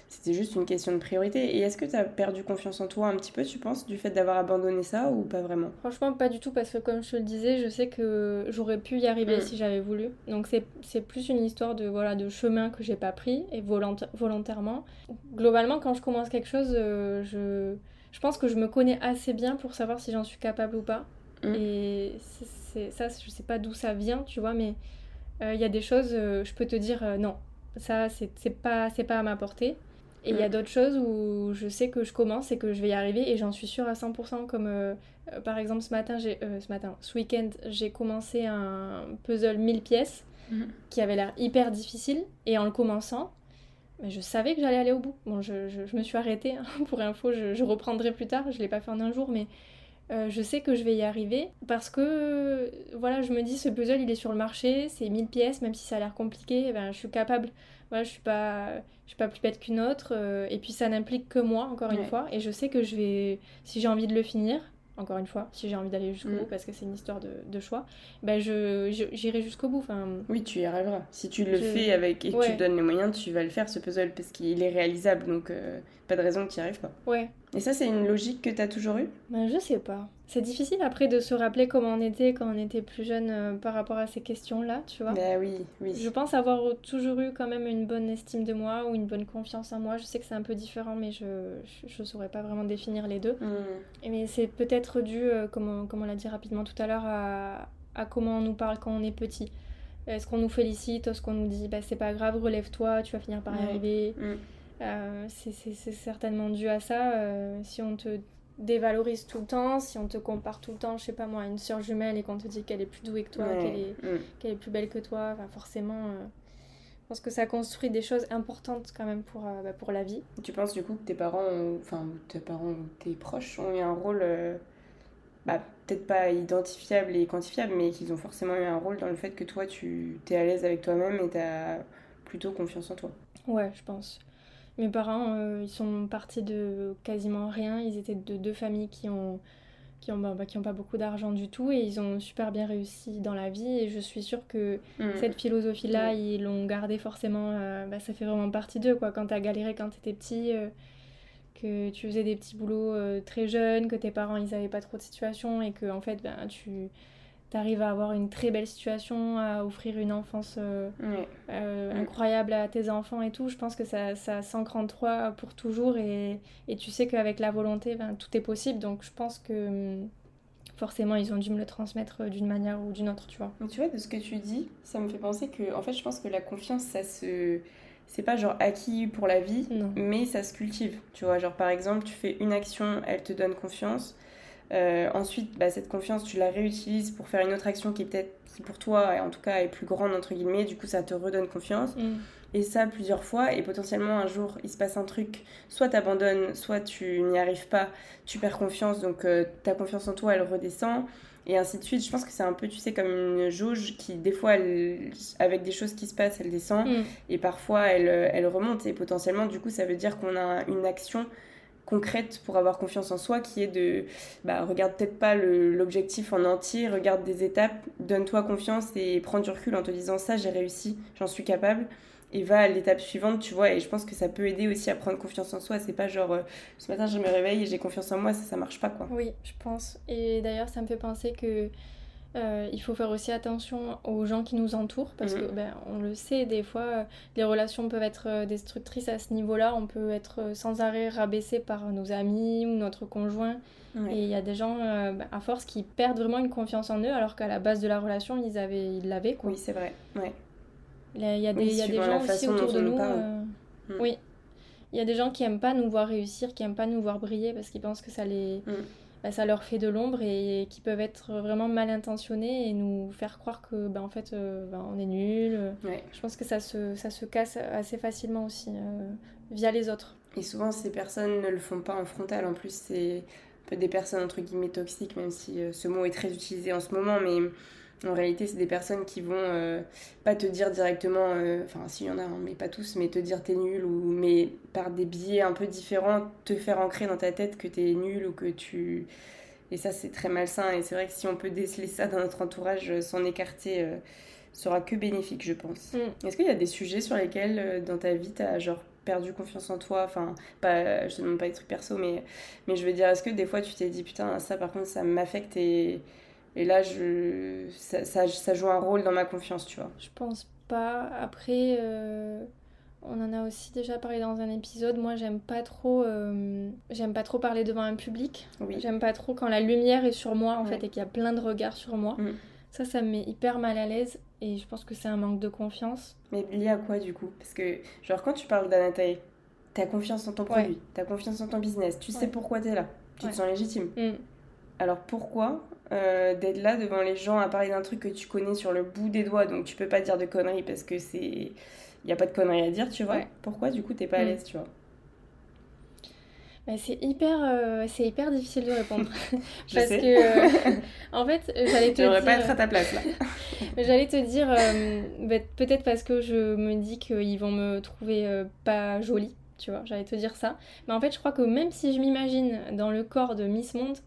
c'était juste une question de priorité. Et est-ce que t'as perdu confiance en toi un petit peu, tu penses, du fait d'avoir abandonné ça ou pas vraiment? Franchement, pas du tout, parce que comme je te le disais, je sais que j'aurais pu y arriver mm. si j'avais voulu. Donc c'est plus une histoire de, voilà, de chemin que j'ai pas pris et volontairement. Globalement, quand je commence quelque chose, euh, je. Je pense que je me connais assez bien pour savoir si j'en suis capable ou pas. Mm. Et ça, je sais pas d'où ça vient, tu vois, mais euh, il y a des choses, euh, je peux te dire non, ça, c'est pas, pas à ma portée. Et il y a mm. d'autres choses où je sais que je commence et que je vais y arriver et j'en suis sûre à 100%. Comme par exemple ce matin, ce matin, ce week-end, j'ai commencé un puzzle 1000 pièces mm. qui avait l'air hyper difficile. Et en le commençant, je savais que j'allais aller au bout. Bon, je, je, me suis arrêtée, hein, *laughs* pour info, je, je, reprendrai plus tard, je l'ai pas fait en un jour, mais euh, je sais que je vais y arriver parce que voilà, je me dis ce puzzle il est sur le marché, c'est 1000 pièces, même si ça a l'air compliqué, eh ben, je suis capable. Voilà, je suis pas je suis pas plus bête qu'une autre euh, et puis ça n'implique que moi encore une fois et je sais que je vais si j'ai envie de le finir, encore une fois, si j'ai envie d'aller jusqu'au mm. bout parce que c'est une histoire de, de choix, ben je, j'irai jusqu'au bout. Enfin, oui, tu y arriveras. Si tu le fais avec et que tu donnes les moyens, tu vas le faire ce puzzle parce qu'il est réalisable donc euh, pas de raison n'y arrives pas. Ouais. Et ça, c'est une logique que tu as toujours eue? Ben, Je sais pas. C'est difficile après de se rappeler comment on était quand on était plus jeune euh, par rapport à ces questions-là, tu vois. Ben oui, oui. Je pense avoir toujours eu quand même une bonne estime de moi ou une bonne confiance en moi. Je sais que c'est un peu différent, mais je ne saurais pas vraiment définir les deux. Hmm. Mais c'est peut-être dû, euh, comme, on, comme on l'a dit rapidement tout à l'heure, à, à comment on nous parle quand on est petit. Est-ce qu'on nous félicite? Est-ce qu'on nous dit bah, c'est pas grave, relève-toi, tu vas finir par y arriver hmm. C'est certainement dû à ça. Euh, si on te dévalorise tout le temps, si on te compare tout le temps, je sais pas moi, à une soeur jumelle et qu'on te dit qu'elle est plus douée que toi, qu'elle est, mm. qu'elle est plus belle que toi, forcément, euh, je pense que ça construit des choses importantes quand même pour, bah, pour la vie. Tu penses du coup que tes parents, enfin tes parents, tes proches ont eu un rôle, bah, peut-être pas identifiable et quantifiable, mais qu'ils ont forcément eu un rôle dans le fait que toi tu es à l'aise avec toi-même et tu as plutôt confiance en toi? Ouais, je pense. Mes parents, euh, ils sont partis de quasiment rien. Ils étaient de deux familles qui ont qui ont, bah, qui ont pas beaucoup d'argent du tout et ils ont super bien réussi dans la vie et je suis sûre que mm. cette philosophie là mm. ils l'ont gardée forcément euh, bah, ça fait vraiment partie d'eux quoi quand t'as galéré quand t'étais petit euh, que tu faisais des petits boulots très jeunes que tes parents ils avaient pas trop de situation et que en fait ben tu t'arrives à avoir une très belle situation, à offrir une enfance euh, euh, mm. incroyable à tes enfants et tout, je pense que ça, ça s'ancre en toi pour toujours et, et tu sais qu'avec la volonté, ben, tout est possible. Donc je pense que hum, forcément, ils ont dû me le transmettre d'une manière ou d'une autre, tu vois. tu vois, de ce que tu dis, ça me fait penser que, en fait, je pense que la confiance, ça se... C'est pas genre acquis pour la vie, mais ça se cultive. Tu vois, genre par exemple, tu fais une action, elle te donne confiance euh, ensuite, bah, cette confiance, tu la réutilises pour faire une autre action qui est peut-être, qui pour toi, en tout cas, est plus grande, entre guillemets. Du coup, ça te redonne confiance. Mm. Et ça, plusieurs fois. Et potentiellement, un jour, il se passe un truc. Soit tu abandonnes, soit tu n'y arrives pas. Tu perds confiance. Donc, euh, ta confiance en toi, elle redescend. Et ainsi de suite. Je pense que c'est un peu, tu sais, comme une jauge qui, des fois, avec des choses qui se passent, elle descend. Mm. Et parfois, elle, elle remonte. Et potentiellement, du coup, ça veut dire qu'on a une action concrète pour avoir confiance en soi qui est de bah, regarde peut-être pas l'objectif en entier, regarde des étapes, donne-toi confiance et prends du recul en te disant ça j'ai réussi, j'en suis capable et va à l'étape suivante, tu vois. Et je pense que ça peut aider aussi à prendre confiance en soi. C'est pas genre euh, ce matin je me réveille et j'ai confiance en moi, ça, ça marche pas quoi. Oui, je pense. Et d'ailleurs, ça me fait penser que Euh, il faut faire aussi attention aux gens qui nous entourent parce qu'on que ben, on le sait des fois les relations peuvent être destructrices à ce niveau-là. On peut être sans arrêt rabaissé par nos amis ou notre conjoint. Et il y a des gens ben, à force qui perdent vraiment une confiance en eux alors qu'à la base de la relation ils avaient ils l'avaient oui c'est vrai ouais. Il y a des, y a des gens aussi autour de nous mm. oui. Il y a des gens qui aiment pas nous voir réussir qui aiment pas nous voir briller parce qu'ils pensent que ça les mm. Bah, ça leur fait de l'ombre et, qui peuvent être vraiment mal intentionnés et nous faire croire que bah, en fait euh, bah, on est nul. Je pense que ça se, ça se casse assez facilement aussi euh, via les autres. Et souvent ces personnes ne le font pas en frontal. En plus c'est un peu des personnes entre guillemets toxiques, même si euh, ce mot est très utilisé en ce moment, mais en réalité, c'est des personnes qui vont euh, pas te dire directement, euh, enfin, s'il y en a, hein, mais pas tous, mais te dire t'es nul, ou mais par des biais un peu différents, te faire ancrer dans ta tête que t'es nul ou que tu. Et ça, c'est très malsain. Et c'est vrai que si on peut déceler ça dans notre entourage, euh, s'en écarter sera que bénéfique, je pense. Mm. Est-ce qu'il y a des sujets sur lesquels, dans ta vie, t'as genre perdu confiance en toi? Enfin, pas, je te demande pas des trucs perso, mais, mais je veux dire, est-ce que des fois tu t'es dit, putain, ça par contre, ça m'affecte et et là, je, ça, ça, joue un rôle dans ma confiance, tu vois. Je pense pas. Après, euh, on en a aussi déjà parlé dans un épisode. Moi, j'aime pas trop, euh, j'aime pas trop parler devant un public. Oui. J'aime pas trop quand la lumière est sur moi, en fait, et qu'il y a plein de regards sur moi. Mm. Ça, ça me met hyper mal à l'aise. Et je pense que c'est un manque de confiance. Mais lié à quoi, du coup? Parce que, genre, quand tu parles d'Anataï, t'as confiance en ton produit, t'as confiance en ton business, tu sais pourquoi t'es là, tu te sens légitime. Mm. Alors pourquoi euh, d'être là devant les gens à parler d'un truc que tu connais sur le bout des doigts, donc tu peux pas dire de conneries parce que c'est. Il n'y a pas de conneries à dire, tu vois. Pourquoi du coup t'es pas à mm. l'aise, tu vois? Bah, c'est hyper, euh, c'est hyper difficile de répondre. *laughs* *laughs* parce que, euh, en fait, *laughs* j'allais te dire... pas être à ta place, là. j'allais te dire, bah, peut-être parce que je me dis qu'ils vont me trouver pas jolie, tu vois, j'allais te dire ça. Mais en fait, je crois que même si je m'imagine dans le corps de Miss Monde,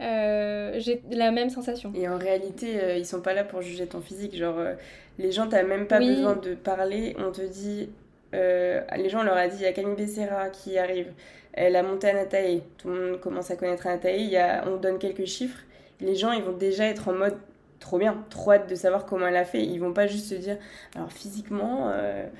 euh, j'ai la même sensation. Et en réalité, euh, ils sont pas là pour juger ton physique. Genre, euh, les gens, t'as même pas besoin de parler. On te dit. les gens, on leur a dit il y a Camille Becerra qui arrive. Elle a monté Anatae. Tout le monde commence à connaître Anatae. Il y a, on donne quelques chiffres. Les gens, ils vont déjà être en mode trop bien, trop hâte de savoir comment elle a fait. Ils vont pas juste se dire, alors physiquement,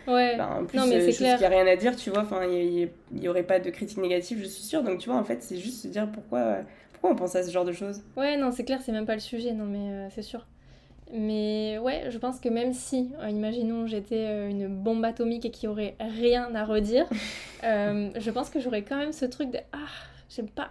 ouais. Ben, en plus, non, mais qu'il n'y a rien à dire, tu vois, il n'y aurait pas de critique négative, je suis sûre. Donc, tu vois, en fait, c'est juste se dire pourquoi, pourquoi on pense à ce genre de choses? Ouais, non, c'est clair, c'est même pas le sujet, non, mais euh, c'est sûr. Mais ouais, je pense que même si, euh, imaginons, j'étais euh, une bombe atomique et qu'il y aurait rien à redire, *laughs* je pense que j'aurais quand même ce truc de ah, j'aime pas.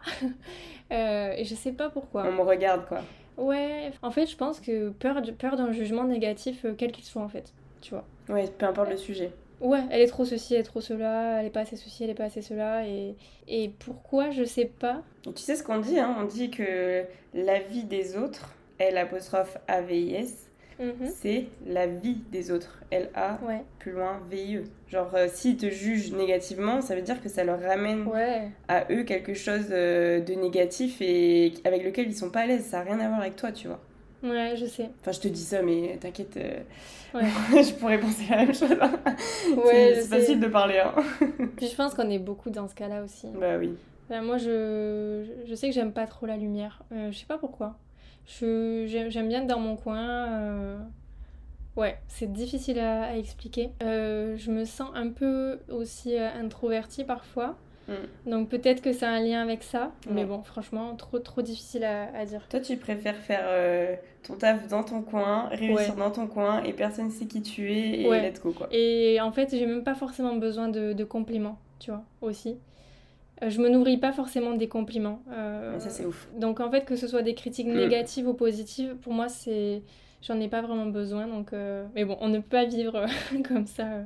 *laughs* et je sais pas pourquoi. On me regarde, quoi. Ouais, en fait, je pense que peur, peur d'un jugement négatif, quel qu'il soit, en fait. Tu vois. Ouais, peu importe le sujet ouais, elle est trop ceci, elle est trop cela, elle est pas assez ceci, elle est pas assez cela. Et, et pourquoi, je sais pas. tu sais ce qu'on dit, hein on dit que la vie des autres, L apostrophe A-V-I-S, mhm. c'est la vie des autres, L-A, plus loin, V-I-E. Genre, euh, s'ils te jugent négativement, ça veut dire que ça leur ramène à eux quelque chose euh, de négatif et avec lequel ils sont pas à l'aise. Ça n'a rien à voir avec toi, tu vois. Ouais, je sais. Enfin, je te dis ça, mais t'inquiète, euh, *laughs* je pourrais penser la même chose. Hein. Ouais, c'est facile de parler. Hein. *laughs* Puis je pense qu'on est beaucoup dans ce cas-là aussi. Bah oui. Bah, moi, je, je sais que j'aime pas trop la lumière. Euh, je sais pas pourquoi. J'aime bien être dans mon coin. Euh, ouais, c'est difficile à, à expliquer. je me sens un peu aussi introvertie parfois. Mm. Donc peut-être que c'est un lien avec ça, mais bon, franchement, trop trop difficile à, dire. Toi, tu préfères faire euh, ton taf dans ton coin, réussir dans ton coin, et personne sait qui tu es, et let's go quoi. Et en fait, j'ai même pas forcément besoin de, compliments, tu vois, aussi. Euh, je me nourris pas forcément des compliments. Euh, ça, c'est ouf. Donc en fait, que ce soit des critiques mm. négatives ou positives, pour moi, c'est j'en ai pas vraiment besoin. Donc, euh, Mais bon, on ne peut pas vivre *laughs* comme ça euh,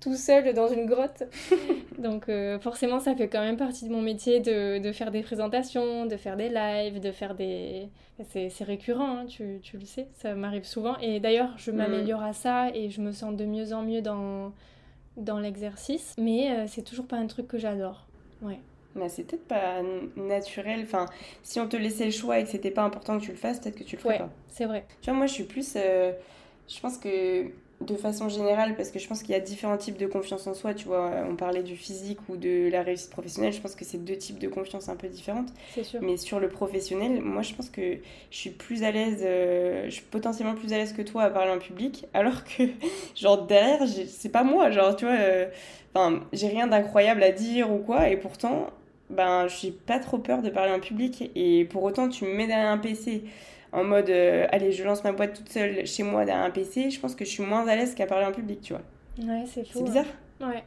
tout seul dans une grotte. *laughs* donc euh, forcément, ça fait quand même partie de mon métier de, de faire des présentations, de faire des lives, de faire des... C'est récurrent, hein, tu, tu, le sais, ça m'arrive souvent. Et d'ailleurs, je mm. m'améliore à ça et je me sens de mieux en mieux dans, dans l'exercice. Mais c'est toujours pas un truc que j'adore. Ouais. Mais c'est peut-être pas naturel. Enfin, si on te laissait le choix et que c'était pas important que tu le fasses, peut-être que tu le ferais ouais, c'est vrai. Tu vois, moi, je suis plus. Euh, je pense que de façon générale, parce que je pense qu'il y a différents types de confiance en soi, tu vois, on parlait du physique ou de la réussite professionnelle, je pense que c'est deux types de confiance un peu différentes. C'est sûr. Mais sur le professionnel, moi je pense que je suis plus à l'aise, euh, je suis potentiellement plus à l'aise que toi à parler en public, *laughs* alors que, genre, derrière, c'est pas moi, genre, tu vois, euh, enfin, j'ai rien d'incroyable à dire ou quoi, et pourtant, ben, j'ai pas trop peur de parler en public, et pour autant, tu me mets derrière un PC en mode euh, allez, je lance ma boîte toute seule chez moi derrière un PC, je pense que je suis moins à l'aise qu'à parler en public, tu vois. Ouais, c'est fou. C'est bizarre Ouais.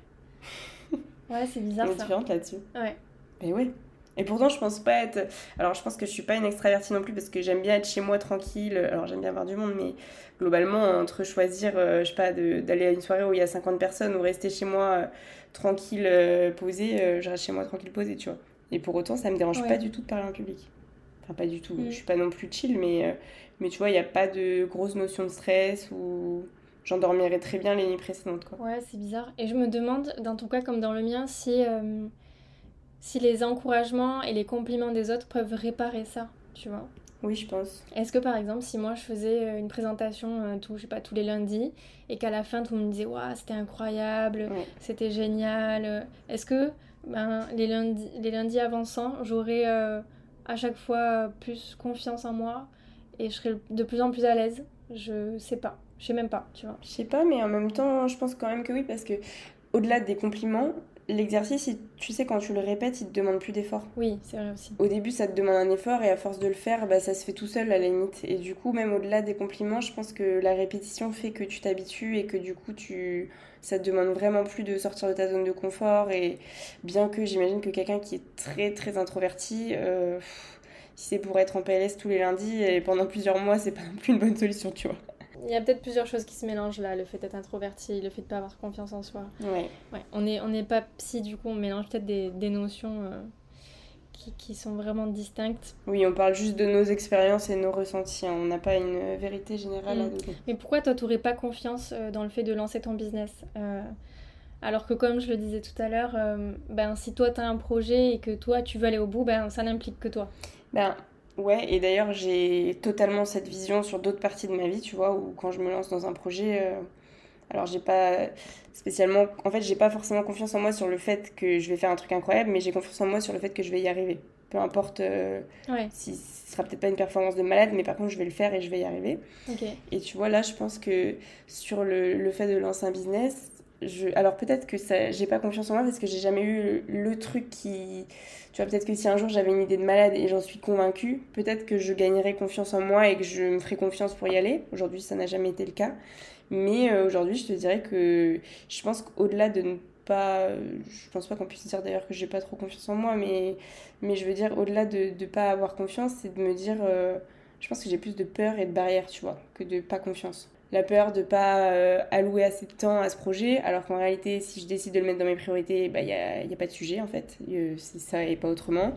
Ouais, *laughs* c'est bizarre. On est différente là-dessus. Ouais. Mais ouais. Et pourtant, je pense pas être. Alors, je pense que je suis pas une extravertie non plus parce que j'aime bien être chez moi tranquille. Alors, j'aime bien voir du monde, mais globalement, entre choisir, euh, je sais pas, d'aller à une soirée où il y a 50 personnes ou rester chez moi euh, tranquille, posée, je reste chez moi tranquille, posée, tu vois. Et pour autant, ça me dérange pas du tout de parler en public. Enfin, pas du tout. Mm. Je suis pas non plus chill, mais, euh, mais tu vois, il n'y a pas de grosse notion de stress ou j'endormirais très bien les nuits précédentes. Quoi. Ouais, c'est bizarre. Et je me demande, dans ton cas comme dans le mien, si, euh, si les encouragements et les compliments des autres peuvent réparer ça, tu vois. Oui, je pense. Est-ce que par exemple, si moi je faisais euh, une présentation tout, je sais pas, tous les lundis et qu'à la fin tout le monde me disait Waouh, c'était incroyable, c'était génial, est-ce que ben, les, lundis, les lundis avançant, j'aurais à chaque fois plus confiance en moi et je serai de plus en plus à l'aise? Je sais pas, je sais même pas, tu vois. Je sais pas, mais en même temps, je pense quand même que oui, parce que au-delà des compliments, l'exercice, tu sais, quand tu le répètes, il te demande plus d'effort. Oui, c'est vrai aussi. Au début, ça te demande un effort et à force de le faire, bah, ça se fait tout seul à la limite. Et du coup, même au-delà des compliments, je pense que la répétition fait que tu t'habitues et que du coup, tu ça te demande vraiment plus de sortir de ta zone de confort. Et bien que j'imagine que quelqu'un qui est très très introverti, euh, si c'est pour être en PLS tous les lundis et pendant plusieurs mois, c'est pas non plus une bonne solution, tu vois. Il y a peut-être plusieurs choses qui se mélangent là, le fait d'être introverti, le fait de pas avoir confiance en soi. Ouais. ouais on n'est on est pas psy, du coup, on mélange peut-être des, des, notions. Euh, qui, sont vraiment distinctes. Oui, on parle juste de nos expériences et nos ressentis. Hein. On n'a pas une vérité générale à mm. donner. Mais pourquoi toi, tu n'aurais pas confiance euh, dans le fait de lancer ton business euh, Alors que comme je le disais tout à l'heure, euh, ben, si toi, tu as un projet et que toi, tu veux aller au bout, ben, ça n'implique que toi. Ben, ouais, et d'ailleurs, j'ai totalement cette vision sur d'autres parties de ma vie, tu vois, où quand je me lance dans un projet... Alors j'ai pas spécialement, en fait j'ai pas forcément confiance en moi sur le fait que je vais faire un truc incroyable, mais j'ai confiance en moi sur le fait que je vais y arriver. Peu importe euh, si ce sera peut-être pas une performance de malade, mais par contre je vais le faire et je vais y arriver. Et tu vois là, je pense que sur le, le fait de lancer un business, alors peut-être que ça, j'ai pas confiance en moi parce que j'ai jamais eu le, truc qui, tu vois, peut-être que si un jour j'avais une idée de malade et j'en suis convaincue, peut-être que je gagnerais confiance en moi et que je me ferais confiance pour y aller. Aujourd'hui, ça n'a jamais été le cas. Mais euh, aujourd'hui, je te dirais que je pense qu'au-delà de ne pas. Je pense pas qu'on puisse dire d'ailleurs que j'ai pas trop confiance en moi, mais, mais je veux dire, au-delà de ne pas avoir confiance, c'est de me dire. Euh, je pense que j'ai plus de peur et de barrières, tu vois, que de pas confiance. La peur de pas euh, allouer assez de temps à ce projet, alors qu'en réalité, si je décide de le mettre dans mes priorités, il bah, n'y a, y a, pas de sujet en fait. c'est ça et pas autrement.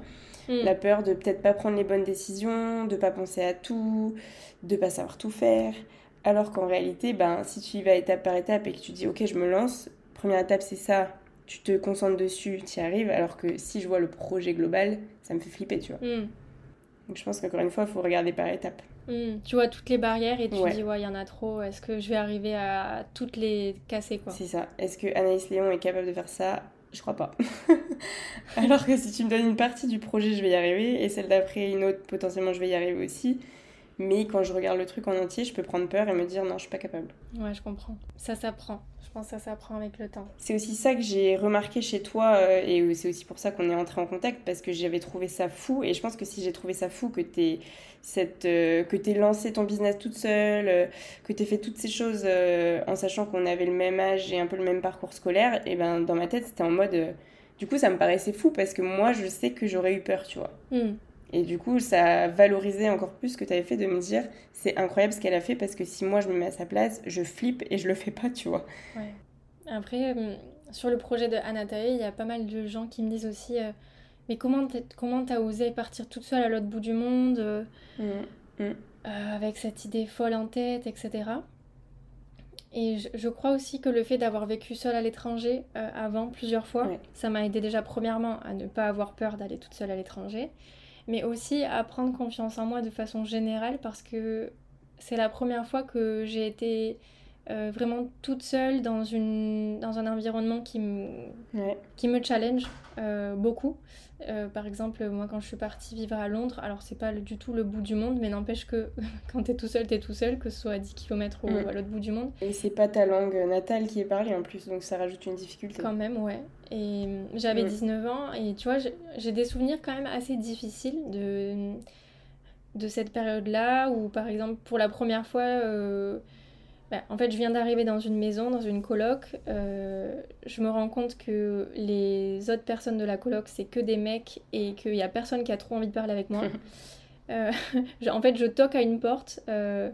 Hmm. La peur de peut-être pas prendre les bonnes décisions, de pas penser à tout, de pas savoir tout faire. Alors qu'en réalité, ben, si tu y vas étape par étape et que tu dis ok, je me lance, première étape c'est ça, tu te concentres dessus, tu y arrives. Alors que si je vois le projet global, ça me fait flipper, tu vois. Hmm. Donc je pense qu'encore une fois, il faut regarder par étapes. Hmm. Tu vois toutes les barrières et tu dis ouais, il y en a trop, est-ce que je vais arriver à toutes les casser quoi? C'est ça. Est-ce que Anaïs Léon est capable de faire ça? Je crois pas. *laughs* Alors que si tu me donnes une partie du projet, je vais y arriver, et celle d'après, une autre, potentiellement, je vais y arriver aussi. Mais quand je regarde le truc en entier, je peux prendre peur et me dire non, je suis pas capable. Ouais, je comprends. Ça s'apprend. Je pense que ça s'apprend avec le temps. C'est aussi ça que j'ai remarqué chez toi euh, et c'est aussi pour ça qu'on est entré en contact parce que j'avais trouvé ça fou et je pense que si j'ai trouvé ça fou que tu cette euh, que lancé ton business toute seule, euh, que tu fait toutes ces choses en sachant qu'on avait le même âge et un peu le même parcours scolaire, et ben dans ma tête c'était en mode du coup ça me paraissait fou parce que moi je sais que j'aurais eu peur, tu vois. Hmm. Et du coup, ça a valorisé encore plus ce que tu avais fait de me dire c'est incroyable ce qu'elle a fait parce que si moi je me mets à sa place, je flippe et je le fais pas, tu vois. Ouais. Après, euh, sur le projet de Anatae, il y a pas mal de gens qui me disent aussi euh, Mais comment t'as osé partir toute seule à l'autre bout du monde euh, mmh, mmh. avec cette idée folle en tête, etc. Et je, crois aussi que le fait d'avoir vécu seule à l'étranger avant plusieurs fois, ça m'a aidé déjà premièrement à ne pas avoir peur d'aller toute seule à l'étranger mais aussi à prendre confiance en moi de façon générale parce que c'est la première fois que j'ai été vraiment toute seule dans, une, dans un environnement qui me, qui me challenge beaucoup. Euh, par exemple, moi quand je suis partie vivre à Londres, alors c'est pas du tout le bout du monde, mais n'empêche que *laughs* quand t'es tout seul, t'es tout seul, que ce soit à 10 km ou mm. à l'autre bout du monde. Et c'est pas ta langue natale qui est parlée en plus, donc ça rajoute une difficulté. Quand même, ouais. Et euh, j'avais 19 mm. ans, et tu vois, j'ai des souvenirs quand même assez difficiles de, de cette période-là, où par exemple, pour la première fois, euh, bah, en fait, je viens d'arriver dans une maison, dans une coloc. Euh, je me rends compte que les autres personnes de la coloc, c'est que des mecs et qu'il n'y a personne qui a trop envie de parler avec moi. *laughs* Euh, *laughs* en fait, je toque à une porte euh,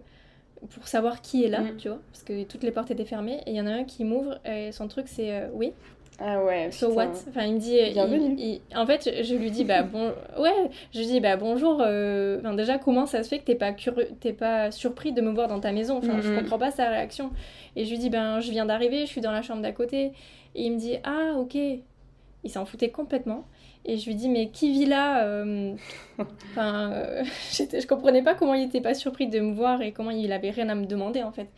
pour savoir qui est là, mm. tu vois, parce que toutes les portes étaient fermées. Et il y en a un qui m'ouvre et son truc, c'est oui. Ah ouais. So what Enfin, il me dit. Bienvenue. en fait, je, lui dis bah bon, ouais, je lui dis bah bonjour. Euh, enfin, déjà, comment ça se fait que t'es pas curieux, t'es pas surpris de me voir dans ta maison? Enfin, je comprends pas sa réaction. Et je lui dis ben je viens d'arriver, je suis dans la chambre d'à côté. Et il me dit ah ok. Il s'en foutait complètement. Et je lui dis mais qui vit là euh, *laughs* Enfin, euh, *laughs* je comprenais pas comment il était pas surpris de me voir et comment il avait rien à me demander en fait.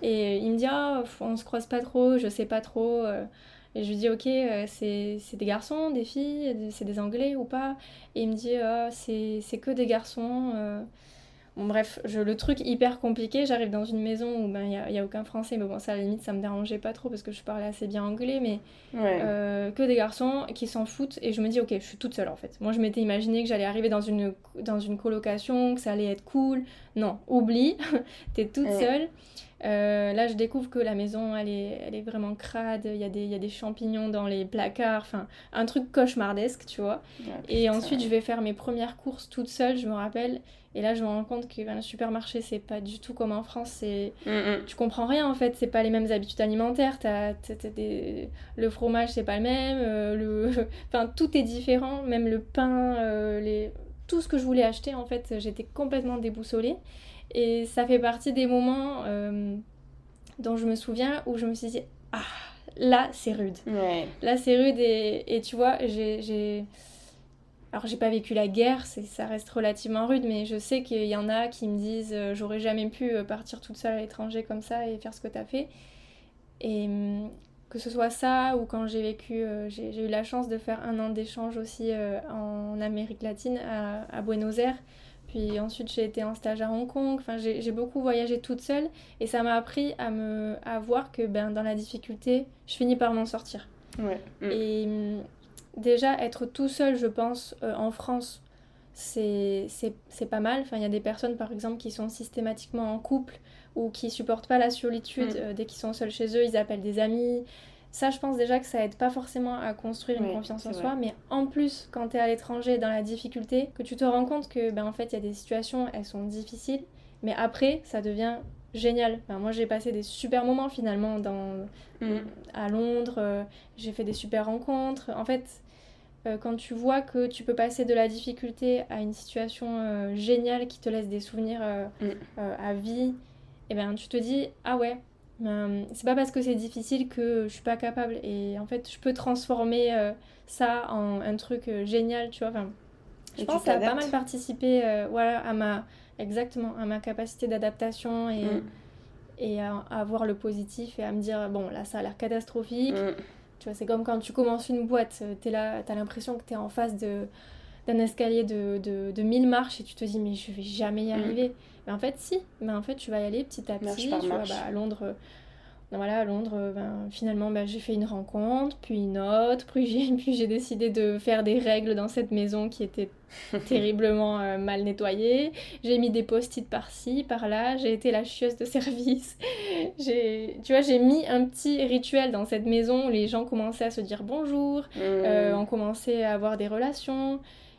Et il me dit ah on se croise pas trop, je sais pas trop. Et je lui dis, ok, euh, c'est des garçons, des filles, c'est des anglais ou pas? Et il me dit, oh, c'est que des garçons. Euh. Bon, bref, je, le truc hyper compliqué, j'arrive dans une maison où il ben, n'y a, y a, aucun français, mais bon, ça à la limite, ça me dérangeait pas trop parce que je parlais assez bien anglais, mais euh, que des garçons qui s'en foutent. Et je me dis, ok, je suis toute seule en fait. Moi, je m'étais imaginé que j'allais arriver dans une, dans une colocation, que ça allait être cool. Non, oublie, *laughs* t'es toute seule. Euh, là, je découvre que la maison, elle est, elle est vraiment crade. Il y, a des, il y a des champignons dans les placards. Enfin, un truc cauchemardesque, tu vois. et ensuite, je vais faire mes premières courses toute seule, je me rappelle. Et là, je me rends compte que ben, le supermarché, c'est pas du tout comme en France. Mm, mm. Tu comprends rien, en fait. C'est pas les mêmes habitudes alimentaires. T'as, des... Le fromage, c'est pas le même. Euh, le... *laughs* enfin, tout est différent. Même le pain, euh, les... tout ce que je voulais acheter, en fait, j'étais complètement déboussolée. Et ça fait partie des moments euh, dont je me souviens où je me suis dit, ah, là c'est rude. Là c'est rude et, et, tu vois, j'ai... Alors j'ai pas vécu la guerre, ça reste relativement rude, mais je sais qu'il y en a qui me disent euh, j'aurais jamais pu euh, partir toute seule à l'étranger comme ça et faire ce que t'as fait. Et hum, que ce soit ça ou quand j'ai vécu, j'ai eu la chance de faire un an d'échange aussi en Amérique latine à, à Buenos Aires puis ensuite, j'ai été en stage à Hong Kong. Enfin, j'ai beaucoup voyagé toute seule. Et ça m'a appris à, me, à voir que ben, dans la difficulté, je finis par m'en sortir. Ouais. Mm. Et hum, déjà, être tout seul, je pense, euh, en France, c'est pas mal. Enfin, il y a des personnes, par exemple, qui sont systématiquement en couple ou qui supportent pas la solitude. Mm. Euh, dès qu'ils sont seuls chez eux, ils appellent des amis. Ça, je pense déjà que ça aide pas forcément à construire une confiance en soi, mais en plus, quand tu es à l'étranger, dans la difficulté, que tu te rends compte que, ben, en fait, il y a des situations, elles sont difficiles, mais après, ça devient génial. moi, j'ai passé des super moments finalement dans, mm. à Londres, euh, j'ai fait des super rencontres. En fait, euh, quand tu vois que tu peux passer de la difficulté à une situation euh, géniale qui te laisse des souvenirs mm. à vie, et eh ben tu te dis, ah ouais, euh, c'est pas parce que c'est difficile que je suis pas capable. Et en fait, je peux transformer euh, ça en un truc euh, génial, tu vois. Enfin, je pense que ça a pas mal participé voilà, à ma, exactement, à ma capacité d'adaptation et, mm. et à, voir le positif et à me dire, bon, là, ça a l'air catastrophique. Mm. Tu vois, c'est comme quand tu commences une boîte, t'es là, t'as l'impression que t'es en face de d'un escalier de, de, de 1000 marches et tu te dis mais je vais jamais y mm. arriver. Mais en fait si, mais en fait tu vas y aller petit à petit. Tu vois, bah, à Londres, euh, voilà, à Londres, euh, ben, finalement bah, j'ai fait une rencontre, puis une autre, *laughs* puis j'ai, puis j'ai décidé de faire des règles dans cette maison qui était *laughs* terriblement euh, mal nettoyée. J'ai mis des post-it par-ci, par-là, j'ai été la chieuse de *laughs* service. j'ai, tu vois, j'ai mis un petit rituel dans cette maison où les gens commençaient à se dire bonjour, mmh. on commençait à avoir des relations.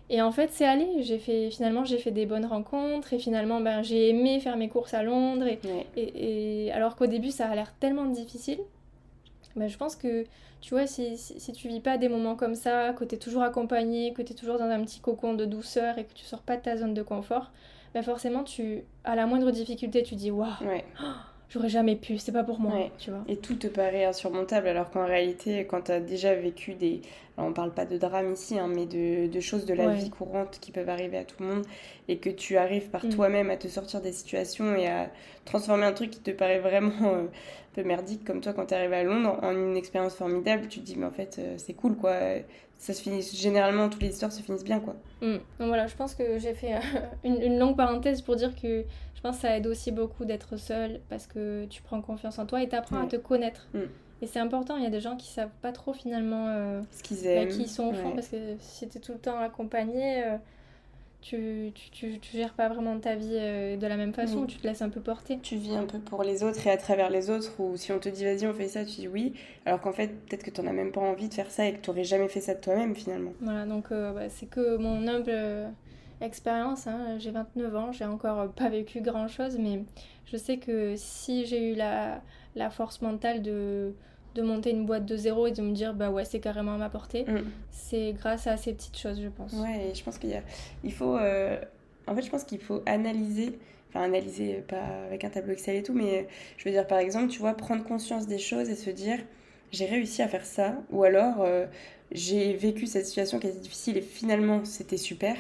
Et en fait, c'est allé. J'ai fait, finalement, j'ai fait des bonnes rencontres et finalement, ben, j'ai aimé faire mes courses à Londres. Et, et, alors qu'au début, ça a l'air tellement difficile. Ben, je pense que, tu vois, si, si, si, tu vis pas des moments comme ça, que tu es toujours accompagné, que tu es toujours dans un petit cocon de douceur et que tu sors pas de ta zone de confort, ben forcément, tu, à la moindre difficulté, tu dis waouh, j'aurais jamais pu, c'est pas pour moi, tu vois. Et tout te paraît insurmontable, alors qu'en réalité, quand tu as déjà vécu des. Alors on parle pas de drame ici, hein, mais de, de, choses de la vie courante qui peuvent arriver à tout le monde, et que tu arrives par mm. toi-même à te sortir des situations et à transformer un truc qui te paraît vraiment euh, peu merdique, comme toi quand tu arrives à Londres, en une expérience formidable, tu te dis, mais en fait, euh, c'est cool, quoi. Ça se finit, généralement, toutes les histoires se finissent bien, quoi. Mm. Donc voilà, je pense que j'ai fait *laughs* une, une longue parenthèse pour dire que je pense que ça aide aussi beaucoup d'être seul parce que tu prends confiance en toi et tu apprends à te connaître. Mm. Et c'est important, il y a des gens qui savent pas trop finalement euh, ce qu'ils aiment, qui ils sont au fond, parce que si tu es tout le temps accompagné, euh, tu, tu, tu, gères pas vraiment ta vie euh, de la même façon, tu te laisses un peu porter. Tu vis un peu pour les autres et à travers les autres, ou si on te dit vas-y on fait ça, tu dis oui, alors qu'en fait peut-être que tu n'en as même pas envie de faire ça et que tu n'aurais jamais fait ça de toi-même finalement. Voilà, donc bah, c'est que mon humble expérience. Hein. J'ai 29 ans, j'ai encore pas vécu grand chose, mais je sais que si j'ai eu la, la force mentale de, de monter une boîte de zéro et de me dire bah ouais c'est carrément à ma portée. Mm. c'est grâce à ces petites choses je pense. Ouais et je pense qu'il y a il faut euh, en fait je pense qu'il faut analyser enfin analyser pas avec un tableau Excel et tout mais je veux dire par exemple tu vois prendre conscience des choses et se dire j'ai réussi à faire ça ou alors euh, j'ai vécu cette situation qui était difficile et finalement c'était super.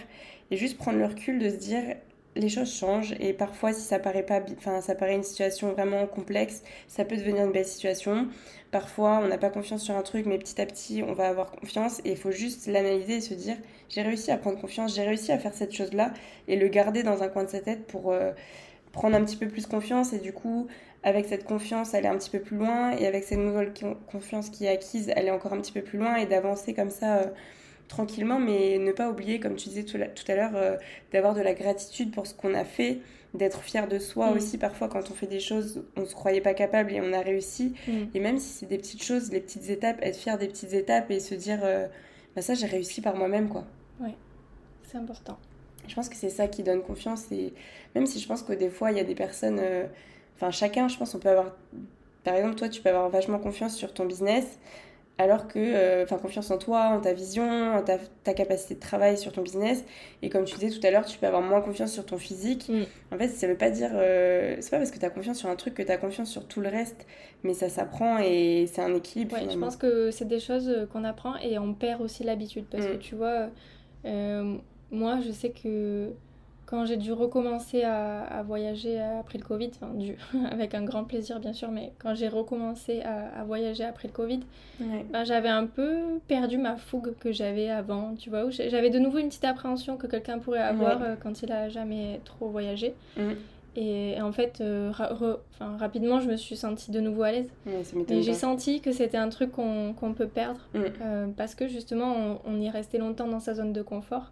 Et juste prendre le recul de se dire les choses changent et parfois si ça paraît pas enfin ça une situation vraiment complexe ça peut devenir une belle situation. Parfois on n'a pas confiance sur un truc mais petit à petit on va avoir confiance et il faut juste l'analyser et se dire j'ai réussi à prendre confiance j'ai réussi à faire cette chose là et le garder dans un coin de sa tête pour euh, prendre un petit peu plus confiance et du coup avec cette confiance aller un petit peu plus loin et avec cette nouvelle confiance qui est acquise aller encore un petit peu plus loin et d'avancer comme ça euh, tranquillement, mais ne pas oublier, comme tu disais tout, à l'heure, euh, d'avoir de la gratitude pour ce qu'on a fait, d'être fier de soi mm. aussi. Parfois, quand on fait des choses, on se croyait pas capable et on a réussi. Mm. Et même si c'est des petites choses, les petites étapes, être fier des petites étapes et se dire, euh, bah ça, j'ai réussi par moi-même, quoi. Ouais, c'est important. Je pense que c'est ça qui donne confiance. Et même si je pense que des fois, il y a des personnes. Euh, enfin, chacun, je pense, on peut avoir. Par exemple, toi, tu peux avoir vachement confiance sur ton business alors que, euh, enfin, confiance en toi, en ta vision, en ta, ta, capacité de travail sur ton business. Et comme tu disais tout à l'heure, tu peux avoir moins confiance sur ton physique. Mm. En fait, ça veut pas dire, euh, c'est pas parce que tu as confiance sur un truc que tu as confiance sur tout le reste, mais ça s'apprend et c'est un équilibre. Ouais, je pense que c'est des choses euh, qu'on apprend et on perd aussi l'habitude parce mm. que tu vois, moi, je sais que quand j'ai dû recommencer à, voyager après le Covid, enfin, dû, *laughs* avec un grand plaisir bien sûr, mais quand j'ai recommencé à, voyager après le Covid, ben, j'avais un peu perdu ma fougue que j'avais avant, tu vois, j'avais de nouveau une petite appréhension que quelqu'un pourrait avoir euh, quand il a jamais trop voyagé. Mm. Et en fait, euh, rapidement, je me suis sentie de nouveau à l'aise. et j'ai senti que c'était un truc qu'on peut perdre mm. euh, parce que justement, on, on y restait longtemps dans sa zone de confort.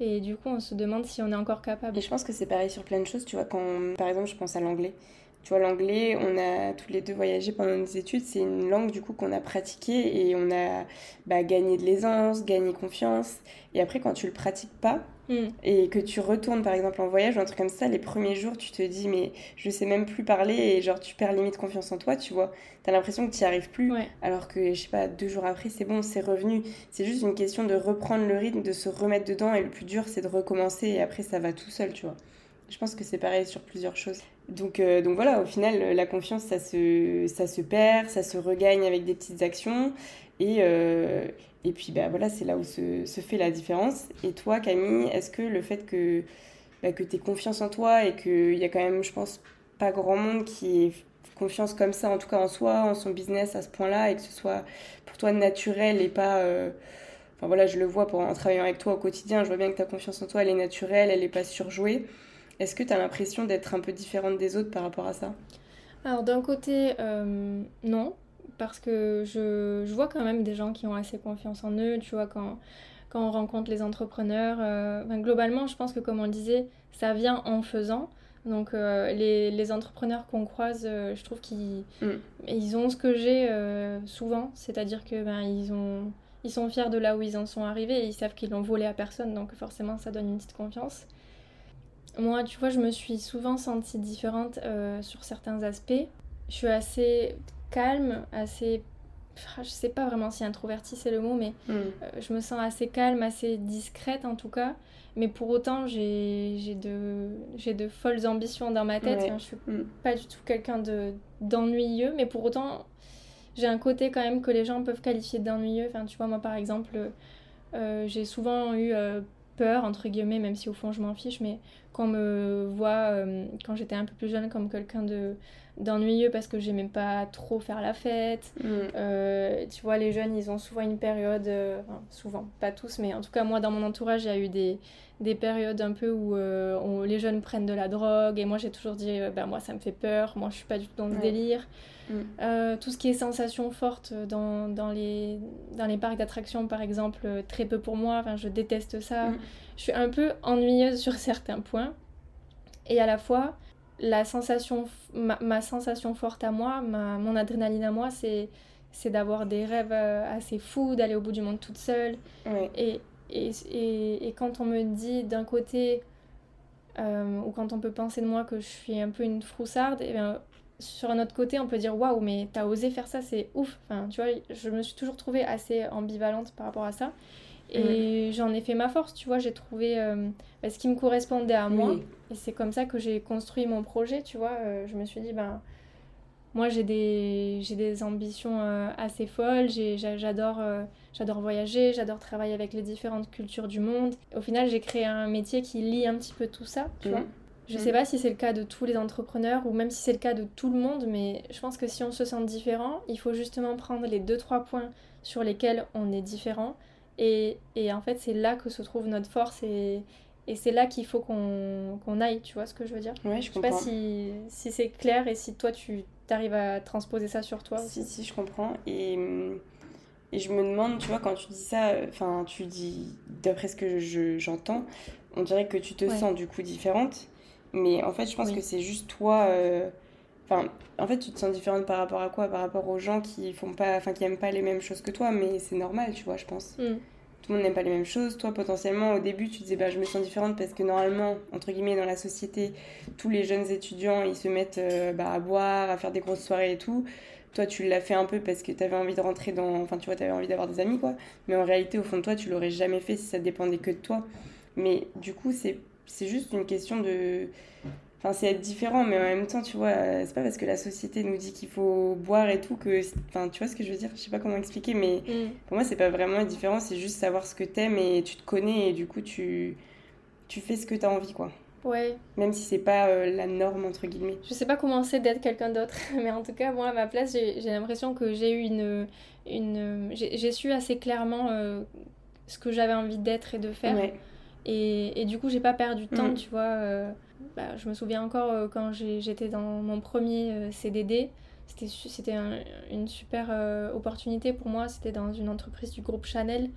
Et du coup, on se demande si on est encore capable. Et je pense que c'est pareil sur plein de choses. Tu vois, quand, par exemple, je pense à l'anglais. Tu vois, l'anglais, on a tous les deux voyagé pendant nos études. C'est une langue, du coup, qu'on a pratiquée et on a bah, gagné de l'aisance, gagné confiance. Et après, quand tu le pratiques pas, Mm. Et que tu retournes par exemple en voyage ou un truc comme ça, les premiers jours, tu te dis, mais je sais même plus parler et genre tu perds limite confiance en toi, tu vois. T'as l'impression que tu n'y arrives plus. Alors que, je sais pas, deux jours après, c'est bon, c'est revenu. C'est juste une question de reprendre le rythme, de se remettre dedans et le plus dur, c'est de recommencer et après, ça va tout seul, tu vois. Je pense que c'est pareil sur plusieurs choses. Donc, euh, donc voilà, au final, la confiance, ça se, ça se perd, ça se regagne avec des petites actions. Et, euh, et puis bah, voilà, c'est là où se, se, fait la différence. Et toi, Camille, est-ce que le fait que, bah, que tu aies confiance en toi et qu'il y a quand même, je pense, pas grand monde qui ait confiance comme ça, en tout cas en soi, en son business à ce point-là, et que ce soit pour toi naturel et pas... Euh, enfin voilà, je le vois en travaillant avec toi au quotidien, je vois bien que ta confiance en toi, elle est naturelle, elle n'est pas surjouée. Est-ce que tu as l'impression d'être un peu différente des autres par rapport à ça? Alors d'un côté, euh, non, parce que je, je, vois quand même des gens qui ont assez confiance en eux, tu vois, quand, quand on rencontre les entrepreneurs. Euh, globalement, je pense que comme on le disait, ça vient en faisant. Donc euh, les, les, entrepreneurs qu'on croise, euh, je trouve qu'ils mm. ils ont ce que j'ai souvent, c'est-à-dire que ben, ils, ont, ils sont fiers de là où ils en sont arrivés et ils savent qu'ils l'ont volé à personne, donc forcément ça donne une petite confiance. Moi, tu vois, je me suis souvent sentie différente sur certains aspects. Je suis assez calme, assez je sais pas vraiment si introvertie c'est le mot, mais mm. je me sens assez calme, assez discrète en tout cas. Mais pour autant, j'ai de, de folles ambitions dans ma tête. je suis mm. pas du tout quelqu'un d'ennuyeux, mais pour autant, j'ai un côté quand même que les gens peuvent qualifier d'ennuyeux. Enfin, tu vois, moi par exemple, euh, j'ai souvent eu euh, peur, entre guillemets, même si au fond je m'en fiche, mais qu'on me voit, euh, quand j'étais un peu plus jeune, comme quelqu'un de d'ennuyeux parce que j'aimais pas trop faire la fête. Mm. tu vois, les jeunes, ils ont souvent une période, souvent, pas tous, mais en tout cas, moi, dans mon entourage, il y a eu des, des périodes un peu où, les jeunes prennent de la drogue, et moi, j'ai toujours dit, ben, moi, ça me fait peur, moi, je suis pas du tout dans ce délire. Mm. Euh, tout ce qui est sensations fortes dans, dans, les, dans les parcs d'attractions, par exemple, euh, très peu pour moi. Enfin, je déteste ça. Mm. Je suis un peu ennuyeuse sur certains points. Et à la fois, la sensation, ma, sensation forte à moi, ma, mon adrénaline à moi, c'est c'est d'avoir des rêves euh, assez fous, d'aller au bout du monde toute seule. Et, et, et, et, quand on me dit d'un côté, ou quand on peut penser de moi que je suis un peu une froussarde, et eh bien, sur un autre côté, on peut dire waouh, mais t'as osé faire ça, c'est ouf. Enfin, tu vois, je me suis toujours trouvée assez ambivalente par rapport à ça. Et j'en ai fait ma force, tu vois, j'ai trouvé euh, bah, ce qui me correspondait à moi. Et c'est comme ça que j'ai construit mon projet, tu vois. Euh, je me suis dit, ben, moi j'ai des, des ambitions euh, assez folles, j'adore j'adore voyager, j'adore travailler avec les différentes cultures du monde. Au final, j'ai créé un métier qui lie un petit peu tout ça, tu vois. Je ne sais mm. pas si c'est le cas de tous les entrepreneurs ou même si c'est le cas de tout le monde, mais je pense que si on se sent différent, il faut justement prendre les deux trois points sur lesquels on est différent. Et, et en fait, c'est là que se trouve notre force et, et c'est là qu'il faut qu'on aille, tu vois ce que je veux dire? Ouais, je. Je sais pas si, si c'est clair et si toi tu arrives à transposer ça sur toi Si, si, je comprends. Et, et je me demande, tu vois, quand tu dis ça, enfin, tu dis, d'après ce que j'entends, on dirait que tu te sens du coup différente. Mais en fait, je pense que c'est juste toi. Euh, enfin, en fait, tu te sens différente par rapport à quoi? Par rapport aux gens qui font pas, enfin, qui aiment pas les mêmes choses que toi, mais c'est normal, tu vois, je pense. Mm. Tout le monde n'aime pas les mêmes choses. Toi, potentiellement, au début, tu disais, bah, je me sens différente parce que normalement, entre guillemets, dans la société, tous les jeunes étudiants, ils se mettent euh, bah, à boire, à faire des grosses soirées et tout. Toi, tu l'as fait un peu parce que tu avais envie de rentrer dans. Enfin, tu vois, tu avais envie d'avoir des amis, quoi. Mais en réalité, au fond de toi, tu l'aurais jamais fait si ça dépendait que de toi. Mais du coup, c'est c'est juste une question de. Enfin, c'est être différent, mais en même temps, tu vois, c'est pas parce que la société nous dit qu'il faut boire et tout que. Enfin, tu vois ce que je veux dire? Je sais pas comment expliquer, mais mm. pour moi, c'est pas vraiment différent, c'est juste savoir ce que t'aimes et tu te connais et du coup, tu, tu fais ce que t'as envie, quoi. Ouais. Même si c'est pas euh, la norme, entre guillemets. Je sais pas comment c'est d'être quelqu'un d'autre, *laughs* mais en tout cas, moi, à ma place, j'ai l'impression que j'ai eu une. une j'ai su assez clairement euh, ce que j'avais envie d'être et de faire. Ouais. Et, et, du coup, j'ai pas perdu de temps, mm. tu vois. Euh, bah, je me souviens encore quand j'étais dans mon premier CDD, c'était une super opportunité pour moi. C'était dans une entreprise du groupe Chanel.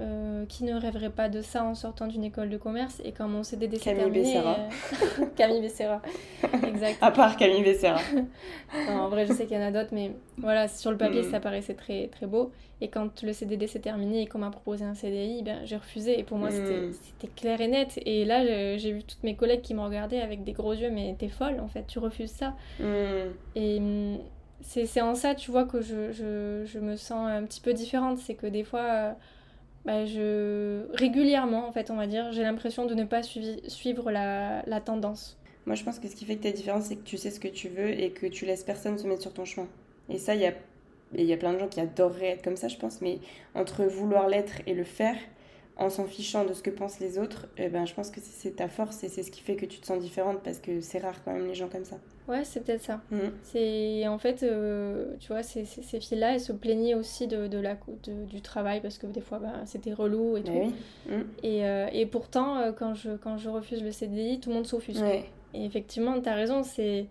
Euh, qui ne rêverait pas de ça en sortant d'une école de commerce et quand mon CDD s'est terminé Becerra. Euh... *laughs* Camille Becerra *laughs* exact à part Camille Becerra *laughs* en vrai je sais qu'il y en a d'autres mais voilà sur le papier mm. ça paraissait très très beau et quand le CDD s'est terminé et qu'on m'a proposé un CDI ben, j'ai refusé et pour moi mm. c'était clair et net et là j'ai vu toutes mes collègues qui me regardaient avec des gros yeux mais t'es folle en fait tu refuses ça mm. et hum, c'est en ça tu vois que je, je, je, me sens un petit peu différente c'est que des fois euh, bah, je... régulièrement, en fait, on va dire, j'ai l'impression de ne pas suivre la... la, tendance. Moi, je pense que ce qui fait que tu es différente, c'est que tu sais ce que tu veux et que tu laisses personne se mettre sur ton chemin. Et ça, il y a... il y a plein de gens qui adoreraient être comme ça, je pense, mais entre vouloir l'être et le faire, en s'en fichant de ce que pensent les autres, eh ben, je pense que c'est ta force et c'est ce qui fait que tu te sens différente parce que c'est rare quand même les gens comme ça. Ouais, c'est peut-être ça. Mmh. C'est en fait, euh, tu vois, ces, ces filles-là, elles se plaignaient aussi de, de la, de, du travail parce que des fois, bah, c'était relou et bah tout. Mmh. Et, euh, et, pourtant, euh, quand je, quand je refuse le CDI, tout le monde s'offusque. Et effectivement, tu as raison, c'est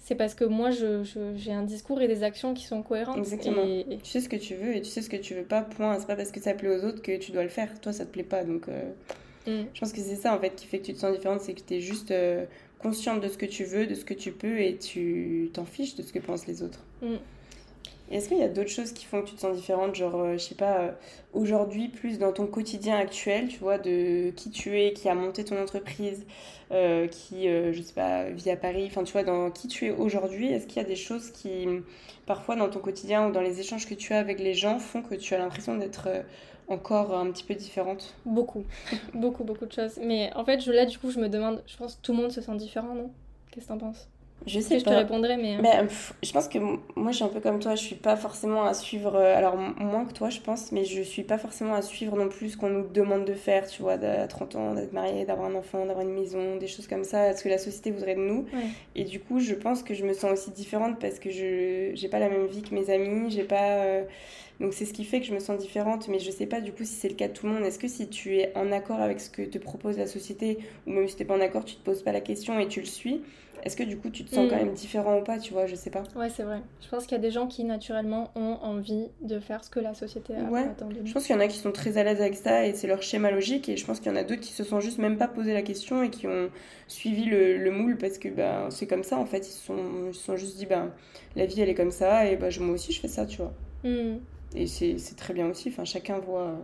c'est parce que moi, j'ai je, un discours et des actions qui sont cohérentes. Exactement. Tu sais ce que tu veux et tu sais ce que tu veux pas, point. C'est pas parce que ça plaît aux autres que tu dois le faire. Toi, ça te plaît pas. Donc, mm. je pense que c'est ça, en fait, qui fait que tu te sens différente. C'est que tu es juste consciente de ce que tu veux, de ce que tu peux et tu t'en fiches de ce que pensent les autres. Mm. Est-ce qu'il y a d'autres choses qui font que tu te sens différente Genre, euh, je sais pas, euh, aujourd'hui, plus dans ton quotidien actuel, tu vois, de qui tu es, qui a monté ton entreprise, euh, qui, je sais pas, vit à Paris, enfin, tu vois, dans qui tu es aujourd'hui, est-ce qu'il y a des choses qui, parfois, dans ton quotidien ou dans les échanges que tu as avec les gens, font que tu as l'impression d'être encore un petit peu différente? Beaucoup, beaucoup, beaucoup de choses. Mais en fait, je, là, du coup, je me demande, je pense que tout le monde se sent différent, non? Qu'est-ce que t'en penses? Je sais je te répondrai, mais. Euh. mais je pense que moi, je suis un peu comme toi. Je suis pas forcément à suivre. Euh, alors, moins que toi, je pense, mais je suis pas forcément à suivre non plus ce qu'on nous demande de faire, tu vois, à 30 ans, d'être marié, d'avoir un enfant, d'avoir une maison, des choses comme ça, ce que la société voudrait de nous. Et du coup, je pense que je me sens aussi différente parce que je j'ai pas la même vie que mes amis, j'ai pas. Euh, donc c'est ce qui fait que je me sens différente, mais je sais pas du coup si c'est le cas de tout le monde. Est-ce que si tu es en accord avec ce que te propose la société, ou même si tu n'es pas en accord, tu te poses pas la question et tu le suis, est-ce que du coup tu te sens quand mm. même différent ou pas, tu vois, je sais pas. Ouais, c'est vrai. Je pense qu'il y a des gens qui naturellement ont envie de faire ce que la société a ouais. Je pense qu'il y en a qui sont très à l'aise avec ça et c'est leur schéma logique et je pense qu'il y en a d'autres qui se sont juste même pas posé la question et qui ont suivi le, moule parce que bah, c'est comme ça en fait. Ils se sont, ils sont juste dit, bah, la vie elle est comme ça et bah, moi aussi je fais ça, tu vois. Mm. Et c'est très bien aussi, enfin chacun voit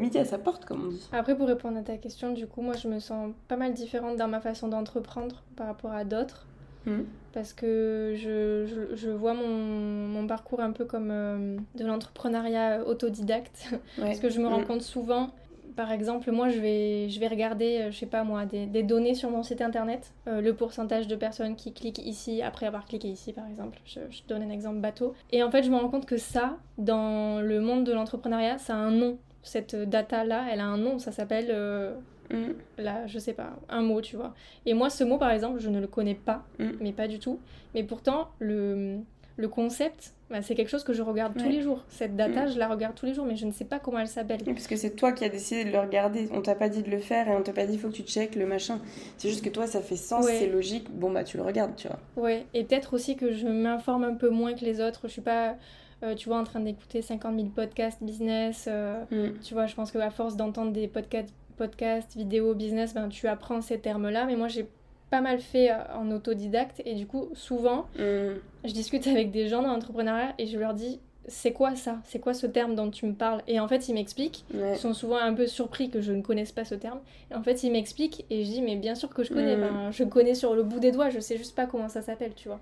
midi à sa porte, comme on dit. Après, pour répondre à ta question, du coup, moi, je me sens pas mal différente dans ma façon d'entreprendre par rapport à d'autres. Hmm. Parce que je, je, je vois mon, mon, parcours un peu comme euh, de l'entrepreneuriat autodidacte. *laughs* Parce que je me rends hmm. compte souvent, par exemple, moi, je vais, je vais regarder, euh, je sais pas moi, des, des données sur mon site internet, euh, le pourcentage de personnes qui cliquent ici après avoir cliqué ici, par exemple. Je, je, donne un exemple bateau. Et en fait, je me rends compte que ça, dans le monde de l'entrepreneuriat, ça a un nom cette data-là, elle a un nom, ça s'appelle, euh, mm. là, je sais pas, un mot, tu vois. Et moi, ce mot, par exemple, je ne le connais pas, mm. mais pas du tout. Mais pourtant, le, le concept, bah, c'est quelque chose que je regarde tous les jours. Cette data, mm. je la regarde tous les jours, mais je ne sais pas comment elle s'appelle. Parce que c'est toi qui as décidé de le regarder. On t'a pas dit de le faire et on t'a pas dit il faut que tu checkes le machin. C'est juste que toi, ça fait sens, c'est logique. Bon, bah, tu le regardes, tu vois. Ouais, et peut-être aussi que je m'informe un peu moins que les autres. Je suis pas euh, tu vois, en train d'écouter 50 000 podcasts business. Euh, mm. Tu vois, je pense qu'à force d'entendre des podcasts, podcasts, vidéos, business, ben, tu apprends ces termes-là. Mais moi, j'ai pas mal fait euh, en autodidacte. Et du coup, souvent, mm. je discute avec des gens dans l'entrepreneuriat et je leur dis c'est quoi ça? C'est quoi ce terme dont tu me parles? Et en fait, ils m'expliquent. Ils sont souvent un peu surpris que je ne connaisse pas ce terme. Et en fait, ils m'expliquent et je dis, mais bien sûr que je connais. Ben, je connais sur le bout des doigts, je sais juste pas comment ça s'appelle, tu vois.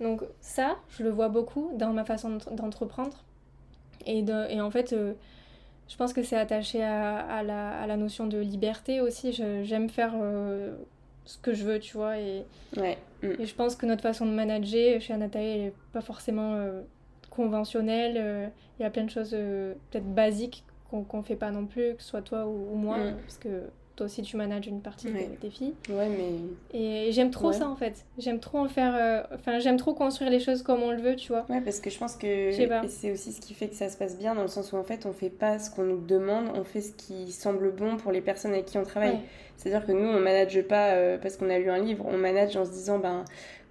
Donc ça, je le vois beaucoup dans ma façon d'entreprendre. Et, de, et en fait, euh, je pense que c'est attaché à, à, la, à, la, notion de liberté aussi. J'aime faire euh, ce que je veux, tu vois. Et, ouais. Mm. et je pense que notre façon de manager chez Anatae, elle n'est pas forcément euh, conventionnelle. Il y a plein de choses peut-être basiques qu'on ne fait pas non plus, que ce soit toi ou, moi. Mm. Parce que toi aussi tu manages une partie de tes filles. Ouais, mais. Et j'aime trop ça en fait. J'aime trop en faire. Euh, enfin, j'aime trop construire les choses comme on le veut, tu vois. Ouais, parce que je pense que c'est aussi ce qui fait que ça se passe bien, dans le sens où en fait on fait pas ce qu'on nous demande, on fait ce qui semble bon pour les personnes avec qui on travaille. C'est-à-dire que nous on manage pas euh, parce qu'on a lu un livre, on manage en se disant ben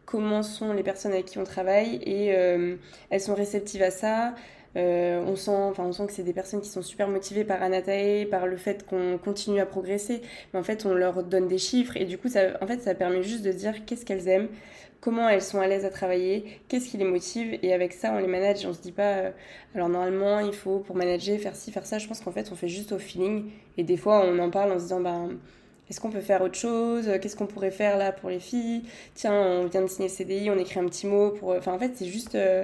comment sont les personnes avec qui on travaille et euh, elles sont réceptives à ça. Euh, on, sent, enfin, on sent que c'est des personnes qui sont super motivées par Anatae, par le fait qu'on continue à progresser. Mais en fait, on leur donne des chiffres et du coup, ça, en fait, ça permet juste de dire qu'est-ce qu'elles aiment, comment elles sont à l'aise à travailler, qu'est-ce qui les motive. Et avec ça, on les manage. On se dit pas, euh, alors normalement, il faut pour manager faire ci, faire ça. Je pense qu'en fait, on fait juste au feeling. Et des fois, on en parle en se disant, ben. Est-ce qu'on peut faire autre chose? Qu'est-ce qu'on pourrait faire là pour les filles? Tiens, on vient de signer le CDI, on écrit un petit mot pour. Enfin, en fait, c'est juste. Euh,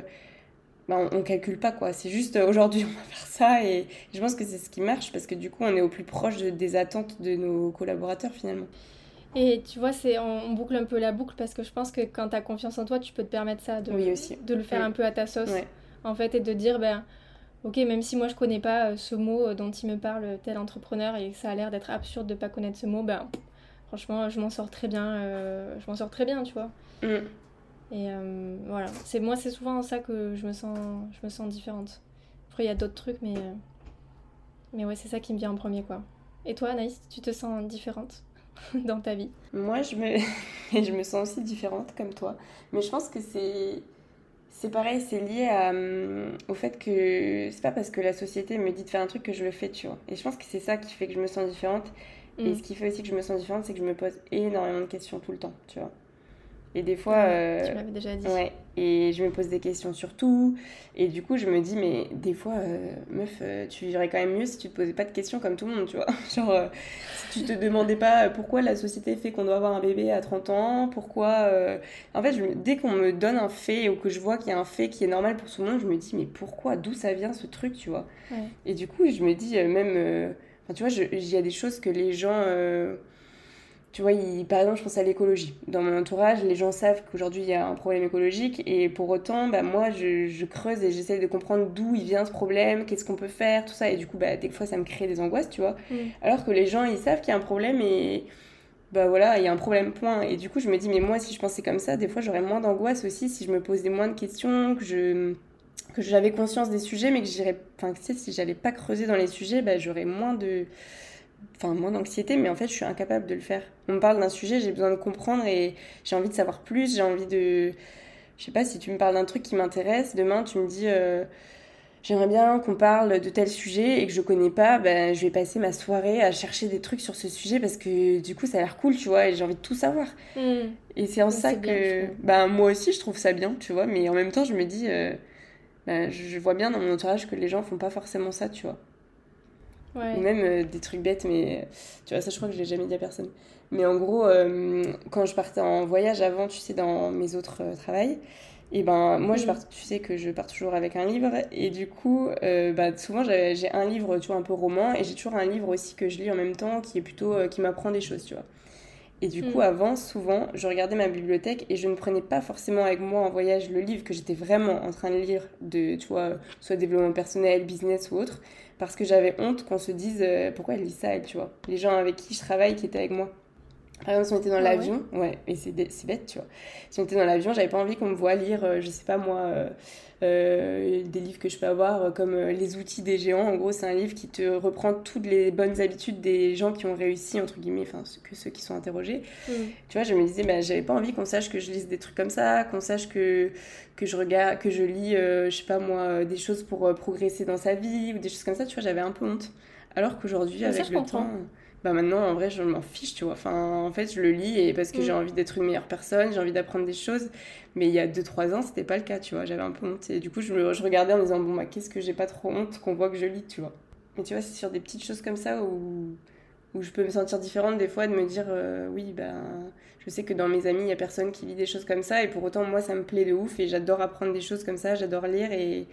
bah, on, ne calcule pas quoi. C'est juste euh, aujourd'hui *laughs* on va faire ça et je pense que c'est ce qui marche parce que du coup on est au plus proche des attentes de nos collaborateurs finalement. Et tu vois, c'est on, boucle un peu la boucle parce que je pense que quand tu as confiance en toi, tu peux te permettre ça, de, aussi. de le faire un peu à ta sauce en fait et de dire ben ok même si moi je connais pas euh, ce mot euh, dont il me parle tel entrepreneur et que ça a l'air d'être absurde de pas connaître ce mot, ben franchement je m'en sors très bien, je m'en sors très bien, tu vois. Mm. Et euh, voilà, c'est moi c'est souvent ça que je me sens, je me sens différente. Après il y a d'autres trucs, mais euh, mais ouais c'est ça qui me vient en premier quoi. Et toi Anaïs, tu te sens différente *laughs* dans ta vie? Moi je me, *laughs* je me sens aussi différente comme toi, mais je pense que c'est c'est pareil, c'est lié à, euh, au fait que c'est pas parce que la société me dit de faire un truc que je le fais, tu vois. Et je pense que c'est ça qui fait que je me sens différente. Et mm. ce qui fait aussi que je me sens différente, c'est que je me pose énormément de questions tout le temps, tu vois. Et des fois. tu m'avais déjà dit. Ouais. Et je me pose des questions sur tout. Et du coup, je me dis, mais des fois, meuf, tu vivrais quand même mieux si tu te posais pas de questions comme tout le monde, tu vois. *laughs* Genre, si tu te demandais pas pourquoi la société fait qu'on doit avoir un bébé à 30 ans, pourquoi. En fait, je, dès qu'on me donne un fait ou que je vois qu'il y a un fait qui est normal pour tout le monde, je me dis, mais pourquoi D'où ça vient ce truc, tu vois? Et du coup, je me dis, même. Enfin, tu vois, il y a des choses que les gens tu vois, par exemple, je pense à l'écologie. Dans mon entourage, les gens savent qu'aujourd'hui, il y a un problème écologique. Et pour autant, bah, moi, je, creuse et j'essaie de comprendre d'où il vient ce problème, qu'est-ce qu'on peut faire, tout ça. Et du coup, bah, des fois, ça me crée des angoisses, tu vois. Mm. Alors que les gens, ils savent qu'il y a un problème et bah voilà, il y a un problème, point. Et du coup, je me dis, mais moi, si je pensais comme ça, des fois, j'aurais moins d'angoisse aussi si je me posais moins de questions, que je que j'avais conscience des sujets, mais que j'irais... Enfin, tu sais, si j'allais pas creuser dans les sujets, bah, j'aurais moins de enfin moins d'anxiété, mais en fait je suis incapable de le faire. On me parle d'un sujet, j'ai besoin de comprendre et j'ai envie de savoir plus, j'ai envie de... Je sais pas, si tu me parles d'un truc qui m'intéresse, demain tu me dis euh, j'aimerais bien qu'on parle de tel sujet et que je connais pas, ben, je vais passer ma soirée à chercher des trucs sur ce sujet parce que du coup ça a l'air cool, tu vois, et j'ai envie de tout savoir. Hmm. Et c'est en ça que... ben, moi aussi je trouve ça bien, tu vois, mais en même temps je me dis... Euh, ben, je vois bien dans mon entourage que les gens font pas forcément ça, tu vois. Ou même euh, des trucs bêtes, mais tu vois, ça je crois que je l'ai jamais dit à personne. Mais en gros, euh, quand je partais en voyage avant, tu sais, dans mes autres euh, travails, et ben moi, je mm. pars, tu sais que je pars toujours avec un livre. Et du coup, bah, souvent j'ai un livre, tu vois, un peu roman, et j'ai toujours un livre aussi que je lis en même temps, qui est plutôt, qui m'apprend des choses, tu vois. Et du coup, mm. avant, souvent, je regardais ma bibliothèque et je ne prenais pas forcément avec moi en voyage le livre que j'étais vraiment en train de lire, de, tu vois, soit développement personnel, business ou autre, parce que j'avais honte qu'on se dise euh, pourquoi elle lit ça, elle, tu vois. Les gens avec qui je travaille qui étaient avec moi. Par exemple, si on était dans ah l'avion, ouais, et c'est bête, tu vois. Si on était dans l'avion, j'avais pas envie qu'on me voit lire, euh, je sais pas moi, euh, euh, des livres que je peux avoir euh, comme Les outils des géants. En gros, c'est un livre qui te reprend toutes les bonnes habitudes des gens qui ont réussi, entre guillemets, enfin, que ceux qui sont interrogés. Mm. Tu vois, je me disais, bah, j'avais pas envie qu'on sache que je lise des trucs comme ça, qu'on sache que, que je regarde, que je lis, je sais pas moi, des choses pour progresser dans sa vie ou des choses comme ça. Tu vois, j'avais un peu honte. Alors qu'aujourd'hui, avec le temps bah maintenant en vrai je m'en fiche tu vois. Enfin en fait je le lis et parce que j'ai mm. envie d'être une meilleure personne j'ai envie d'apprendre des choses. Mais il y a 2-3 ans c'était pas le cas tu vois. J'avais un peu honte. Et du coup je, je regardais en me disant bon bah qu'est-ce que j'ai pas trop honte qu'on voit que je lis tu vois. Mais tu vois c'est sur des petites choses comme ça où où je peux me sentir différente des fois de me dire euh, oui ben je sais que dans mes amis il y a personne qui lit des choses comme ça. Et pour autant moi ça me plaît de ouf et j'adore apprendre des choses comme ça j'adore lire et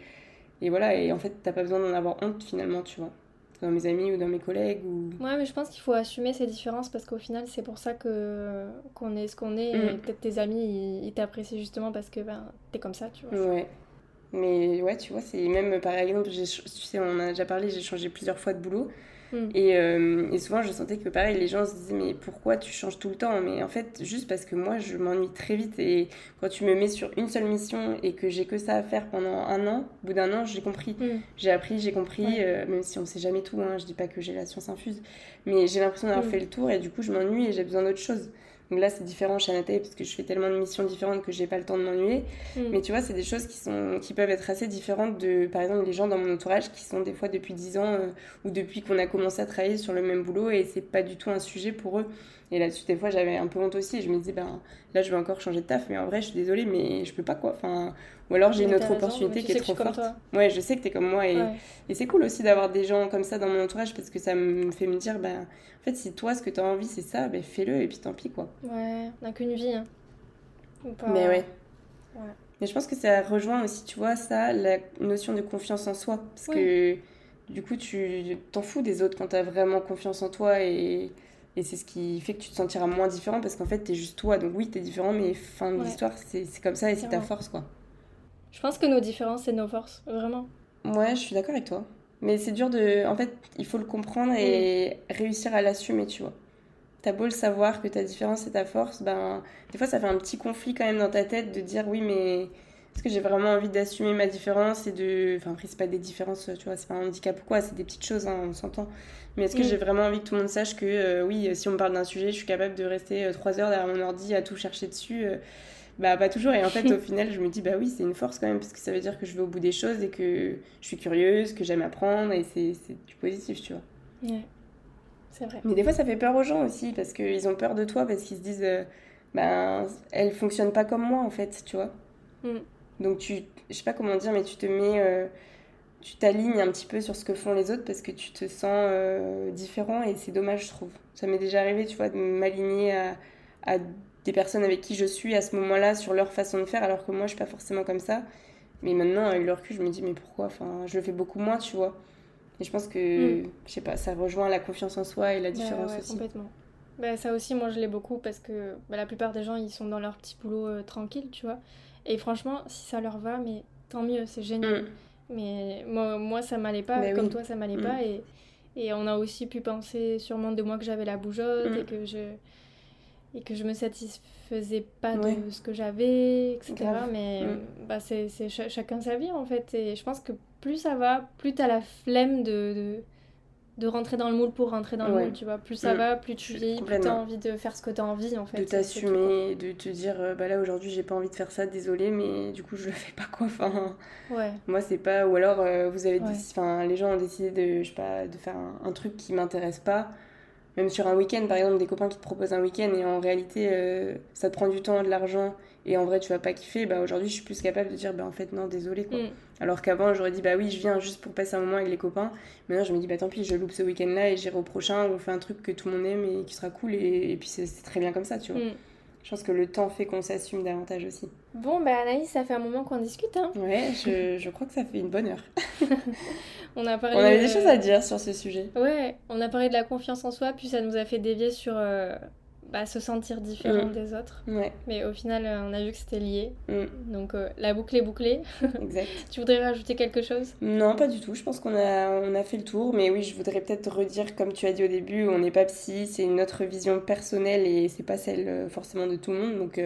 et voilà. Et en fait t'as pas besoin d'en avoir honte finalement tu vois dans mes amis ou dans mes collègues. Ou... Ouais, mais je pense qu'il faut assumer ces différences parce qu'au final, c'est pour ça que qu'on est ce qu'on est. Et mm. peut-être tes amis, ils, t'apprécient justement parce que ben, t'es comme ça, tu vois. Ouais. Mais ouais, tu vois, c'est même par exemple, tu sais, on a déjà parlé, j'ai changé plusieurs fois de boulot. Mm. Et, euh, et, souvent, je sentais que pareil, les gens se disaient Mais pourquoi tu changes tout le temps? Mais en fait, juste parce que moi, je m'ennuie très vite. Et quand tu me mets sur une seule mission et que j'ai que ça à faire pendant un an, au bout d'un an, j'ai compris. Mm. J'ai appris, j'ai compris, euh, même si on sait jamais tout. Hein, je dis pas que j'ai la science infuse. Mais j'ai l'impression d'avoir mm. fait le tour et du coup, je m'ennuie et j'ai besoin d'autre chose. Donc là, c'est différent chez Anaté parce que je fais tellement de missions différentes que j'ai pas le temps de m'ennuyer. Mm. Mais tu vois, c'est des choses qui, sont, qui peuvent être assez différentes de, par exemple, les gens dans mon entourage qui sont des fois depuis 10 ans euh, ou depuis qu'on a commencé à travailler sur le même boulot et c'est pas du tout un sujet pour eux. Et là-dessus, des fois, j'avais un peu honte aussi. Et je me disais, ben là, je vais encore changer de taf, mais en vrai, je suis désolée, mais je peux pas quoi. Enfin, ou alors j'ai une autre opportunité qui est trop forte. Ouais, je sais que tu es comme moi. Et, et c'est cool aussi d'avoir des gens comme ça dans mon entourage parce que ça me fait me dire, ben en fait, si toi, ce que tu as envie, c'est ça, ben fais-le et puis tant pis, quoi. Ouais, on n'a qu'une vie. Hein. Mais ouais. ouais. Mais je pense que ça rejoint aussi, tu vois, ça, la notion de confiance en soi. Parce que du coup, tu t'en fous des autres quand tu as vraiment confiance en toi et et c'est ce qui fait que tu te sentiras moins différent parce qu'en fait, tu es juste toi. Donc oui, tu es différent, mais fin de l'histoire, c'est comme ça et c'est ta force, quoi. Je pense que nos différences, c'est nos forces, vraiment. Ouais, je suis d'accord avec toi. Mais c'est dur de... En fait, il faut le comprendre et réussir à l'assumer, tu vois. T'as beau le savoir que ta différence, c'est ta force, ben... Des fois, ça fait un petit conflit quand même dans ta tête de dire, oui, mais... Est-ce que j'ai vraiment envie d'assumer ma différence et de... Enfin, après, c'est pas des différences, tu vois, c'est pas un handicap ou quoi, c'est des petites choses, hein, on s'entend. Mais est-ce que mm. j'ai vraiment envie que tout le monde sache que euh, oui, si on me parle d'un sujet, je suis capable de rester euh, trois heures derrière mon ordi à tout chercher dessus euh, Bah pas toujours. Et en fait, au *laughs* final, je me dis bah oui, c'est une force quand même parce que ça veut dire que je vais au bout des choses et que je suis curieuse, que j'aime apprendre et c'est du positif, tu vois. Ouais. C'est vrai. Mais des fois, ça fait peur aux gens aussi parce qu'ils ont peur de toi parce qu'ils se disent ben, elle fonctionne pas comme moi en fait, tu vois. Mm. Donc tu, je sais pas comment dire, mais tu te mets, euh, tu t'alignes un petit peu sur ce que font les autres parce que tu te sens euh, différent et c'est dommage, je trouve. Ça m'est déjà arrivé, tu vois, de m'aligner à, à, des personnes avec qui je suis à ce moment-là sur leur façon de faire, alors que moi je suis pas forcément comme ça. Mais maintenant, avec le recul, je me dis, mais pourquoi? Enfin, je le fais beaucoup moins, tu vois. Et je pense que, mm. je sais pas, ça rejoint la confiance en soi et la différence aussi. Complètement. Bah, ça aussi, moi je l'ai beaucoup parce que bah, la plupart des gens ils sont dans leur petit boulot euh, tranquille, tu vois. Et franchement, si ça leur va, mais tant mieux, c'est génial. Mm. Mais moi, moi ça m'allait pas, comme toi ça m'allait mm. pas. Et, et on a aussi pu penser sûrement de moi que j'avais la bougeotte et, que je, et que je me satisfaisais pas de ce que j'avais, etc. Mais bah, c'est chacun sa vie en fait. Et je pense que plus ça va, plus tu as la flemme de de rentrer dans le moule pour rentrer dans le moule, tu vois. Plus ça va, plus tu vis, plus tu as envie de faire ce que tu as envie, en fait. De t'assumer, de te dire, euh, bah là, aujourd'hui, j'ai pas envie de faire ça, désolé, mais du coup, je le fais pas, quoi. Enfin, ouais. Moi, c'est pas... Ou alors, euh, vous avez... Enfin, les gens ont décidé de, je sais pas, de faire un, truc qui m'intéresse pas. Même sur un week-end, par exemple, des copains qui te proposent un week-end et en réalité, euh, ça te prend du temps, de l'argent et en vrai tu vas pas kiffer, bah aujourd'hui je suis plus capable de dire bah en fait non désolé quoi. Mm. Alors qu'avant j'aurais dit bah oui je viens juste pour passer un moment avec les copains. Maintenant je me dis bah tant pis je loupe ce week-end là et j'irai au prochain, on fait un truc que tout le monde aime et qui sera cool et, puis c'est très bien comme ça tu vois. Mm. Je pense que le temps fait qu'on s'assume davantage aussi. Bon, bah Anaïs, ça fait un moment qu'on discute. Hein. Ouais, je, je, crois que ça fait une bonne heure. *laughs* on, a parlé on avait des choses à dire sur ce sujet. Ouais, on a parlé de la confiance en soi, puis ça nous a fait dévier sur euh, bah, se sentir différent mm. des autres. Mais au final, euh, on a vu que c'était lié. Mm. Donc euh, la boucle est bouclée. *laughs* exact. tu voudrais rajouter quelque chose? Non, pas du tout. Je pense qu'on a, on a fait le tour. Mais oui, je voudrais peut-être redire, comme tu as dit au début, on n'est pas psy, c'est notre vision personnelle et c'est pas celle euh, forcément de tout le monde. Donc,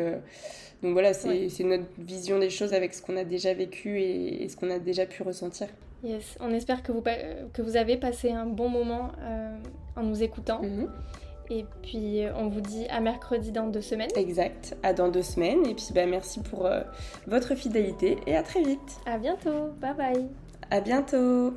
donc voilà, c'est notre vision des choses avec ce qu'on a déjà vécu et, ce qu'on a déjà pu ressentir. Yes, on espère que vous, que vous avez passé un bon moment en nous écoutant. Mm-hmm. Et puis euh, on vous dit à mercredi dans deux semaines. Exact, à dans deux semaines. Et puis bah, merci pour euh, votre fidélité et à très vite. À bientôt, bye bye. À bientôt.